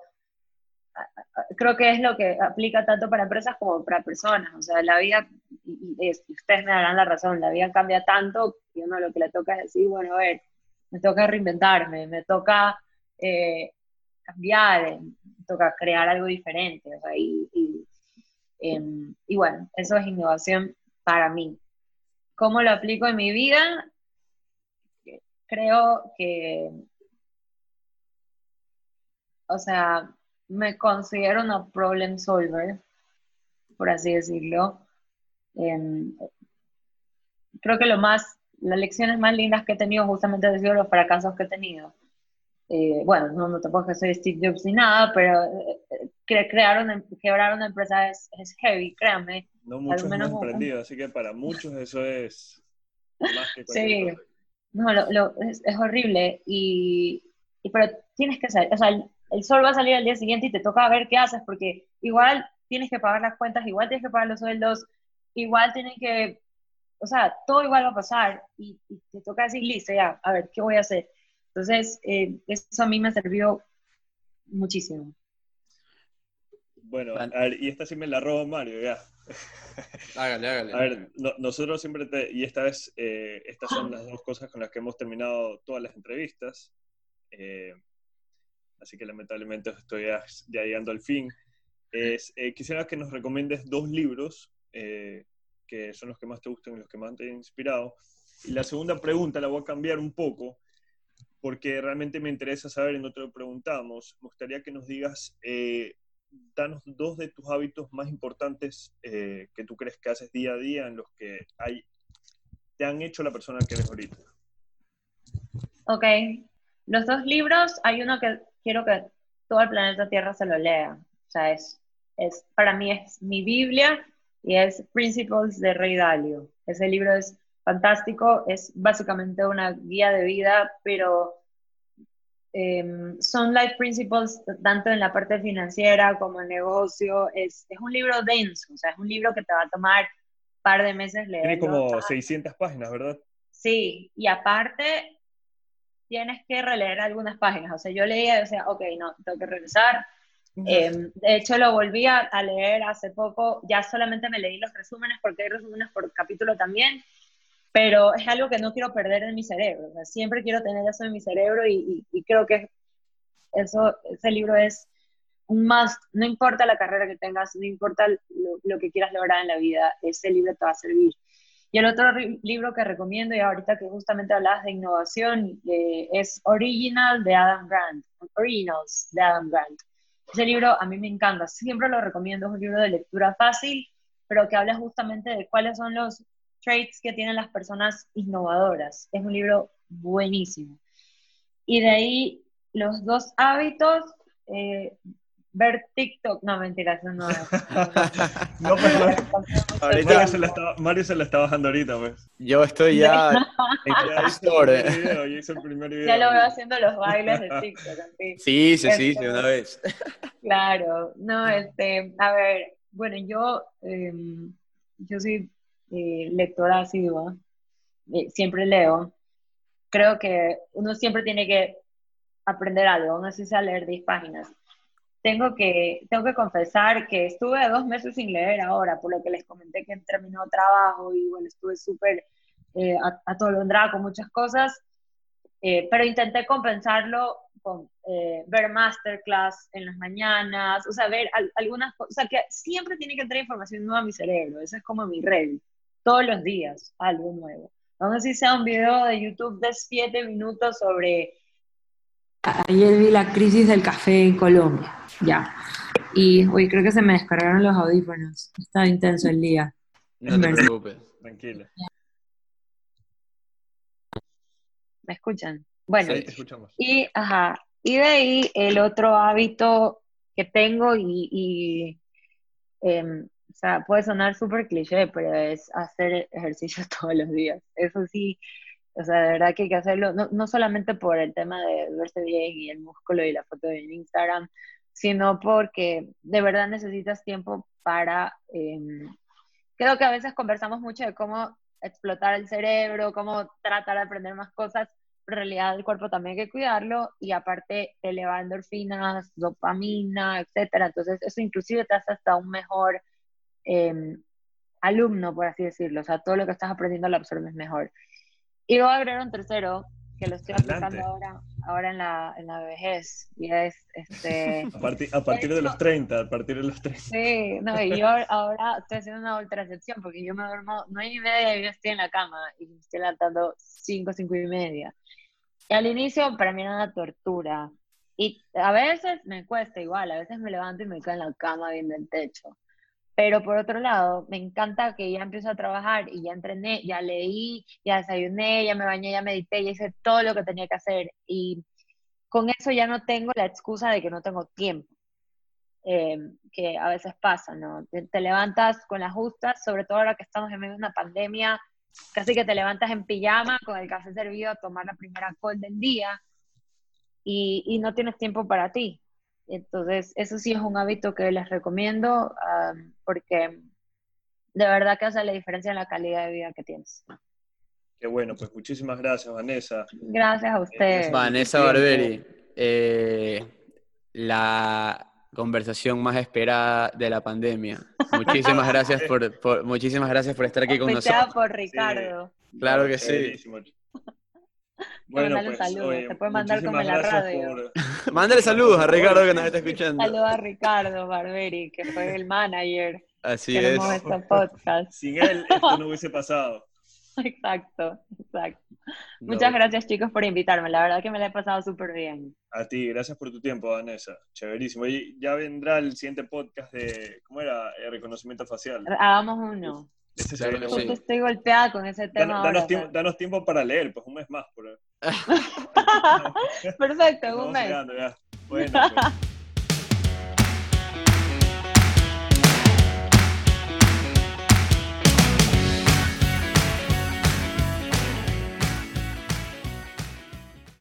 creo que es lo que aplica tanto para empresas como para personas. O sea, la vida, y, ustedes me darán la razón, la vida cambia tanto que uno lo que le toca es decir, bueno, a ver, me toca reinventarme, me toca eh, cambiar, me toca crear algo diferente. O sea, y, em, y bueno, eso es innovación para mí. ¿Cómo lo aplico en mi vida? Creo que, o sea, me considero una problem solver, por así decirlo. Em, creo que lo más, las lecciones más lindas que he tenido justamente han sido los fracasos que he tenido. Eh, bueno, no, no tampoco soy Steve Jobs ni nada, pero eh, crear una, quebrar una empresa es, es heavy, créanme. No muchos hemos emprendido, así que para muchos eso es más que Sí, no, lo, es, es, horrible, y, y, pero tienes que saber, o sea, el sol va a salir al día siguiente y te toca ver qué haces, porque igual tienes que pagar las cuentas, igual tienes que pagar los sueldos, igual tienes que, o sea, todo igual va a pasar y, te toca decir, listo, ya, a ver, ¿qué voy a hacer? Entonces, eh, eso a mí me sirvió muchísimo. Bueno, a ver, y esta sí me la robo Mario, ya. Hágale, hágale. A ver, nosotros siempre te, y esta vez, eh, estas son las dos cosas con las que hemos terminado todas las entrevistas. Eh, así que lamentablemente estoy ya, llegando al fin. Es, eh, quisiera que nos recomiendes dos libros eh, que son los que más te gustan y los que más te han inspirado. Y la segunda pregunta la voy a cambiar un poco porque realmente me interesa saber y no te lo preguntamos. Me gustaría que nos digas, eh, danos dos de tus hábitos más importantes que tú crees que haces día a día en los que hay, te han hecho la persona que eres ahorita. Ok. Los dos libros, hay uno que quiero que todo el planeta Tierra se lo lea. O sea, es, es, para mí es mi Biblia y es Principles de Rey Dalio. Ese libro es fantástico, es básicamente una guía de vida, pero em, son life principles tanto en la parte financiera como en negocio. Es, es, un libro denso, o sea, es un libro que te va a tomar un par de meses leer. Tiene como 600 páginas, ¿verdad? Sí, y aparte tienes que releer algunas páginas. O sea, yo leía y decía, ok, no, tengo que regresar. Em, de hecho, lo volví a, leer hace poco, ya solamente me leí los resúmenes porque hay resúmenes por capítulo también, pero es algo que no quiero perder en mi cerebro. O sea, siempre quiero tener eso en mi cerebro y, creo que eso, ese libro es un más, no importa la carrera que tengas, no importa lo, lo, que quieras lograr en la vida, ese libro te va a servir. Y el otro libro que recomiendo, y ahorita que justamente hablas de innovación, eh, es Original de Adam Grant, Originals de Adam Grant. Ese libro a mí me encanta, siempre lo recomiendo, es un libro de lectura fácil, pero que habla justamente de cuáles son los traits que tienen las personas innovadoras. Es un libro buenísimo. Y de ahí los dos hábitos, eh, ver TikTok, no, mentira, eso no es. no, pues, Mario, se la está, Mario se la está bajando ahorita, pues. Yo estoy ya en ya Store. Video, ya, hice el primer video, ya lo veo haciendo los bailes de TikTok. Así. Sí, sí, sí, de una vez. Claro, no, este, a ver, bueno, yo, eh, yo soy eh, lectora asidua, eh, siempre leo. Creo que uno siempre tiene que aprender algo, no sé si sea leer 10 páginas tengo que, tengo que confesar que estuve dos meses sin leer ahora, por lo que les comenté que terminó trabajo y bueno, estuve súper eh, atolondrada con muchas cosas, eh, pero intenté compensarlo con eh, ver masterclass en las mañanas, o sea, ver algunas cosas, o sea, que siempre tiene que entrar información nueva a mi cerebro, esa es como mi red, todos los días algo nuevo. Aún así sea un video de YouTube de siete minutos sobre ayer vi la crisis del café en Colombia, ya. Y hoy creo que se me descargaron los audífonos. Está intenso el día. No te preocupes. Tranquila. ¿Me escuchan? Bueno, Sí, te escuchamos. y, ajá, y de ahí el otro hábito que tengo y, y, em, o sea, puede sonar súper cliché, pero es hacer ejercicio todos los días. Eso sí, o sea, de verdad que hay que hacerlo, no, no solamente por el tema de verse bien y el músculo y la foto en Instagram, sino porque de verdad necesitas tiempo para... em, creo que a veces conversamos mucho de cómo explotar el cerebro, cómo tratar de aprender más cosas, pero en realidad el cuerpo también hay que cuidarlo y aparte te eleva endorfinas, dopamina, etcétera. Entonces eso inclusive te hace hasta un mejor em, alumno, por así decirlo. O sea, todo lo que estás aprendiendo lo absorbes mejor. Y voy a agregar un tercero que lo estoy Adelante. aplicando ahora, ahora en la, en la vejez y es este... A partir, a partir de los 30, a partir de los 30. Sí, no, y yo ahora estoy haciendo una ultracepción porque yo me duermo nueve y media y yo estoy en la cama y me estoy levantando cinco, cinco y media. Y al inicio para mí era una tortura. Y a veces me cuesta igual, a veces me levanto y me quedo en la cama viendo el techo. Pero por otro lado, me encanta que ya empiezo a trabajar y ya entrené, ya leí, ya desayuné, ya me bañé, ya medité, ya hice todo lo que tenía que hacer. Y con eso ya no tengo la excusa de que no tengo tiempo eh, que a veces pasa, ¿no? Te, levantas con las justas, sobre todo ahora que estamos en medio de una pandemia, casi que te levantas en pijama con el café servido a tomar la primera call del día y, y no tienes tiempo para ti. Entonces, eso sí es un hábito que les recomiendo ah, porque de verdad que hace la diferencia en la calidad de vida que tienes. Qué bueno, pues muchísimas gracias, Vanessa. Gracias a ustedes. Vanessa. Barberi, eh, la conversación más esperada de la pandemia. Muchísimas gracias por, por- muchísimas gracias por estar aquí con Auspiciada nosotros. por Ricardo. Claro que sí. Bueno, pues, saludo, oye, te puede mandar como en la radio. por- Mándale saludos a Ricardo que nos está escuchando. Saludos a Ricardo Barberi, que fue el manager Así que es. tenemos este podcast. Sin él esto no hubiese pasado. Exacto, exacto. No, Muchas gracias chicos por invitarme, la verdad que me la he pasado súper bien. A ti, gracias por tu tiempo, Vanessa. Chéverísimo. Y ya vendrá el siguiente podcast de, ¿cómo era? Eh, reconocimiento facial. Hagamos uno. Claro sí. estoy golpeada con ese tema Dan- ahora. danos, tiempo, danos tiempo para leer, pues un mes más. Por... Perfecto, un mes. llegando. Bueno, pues.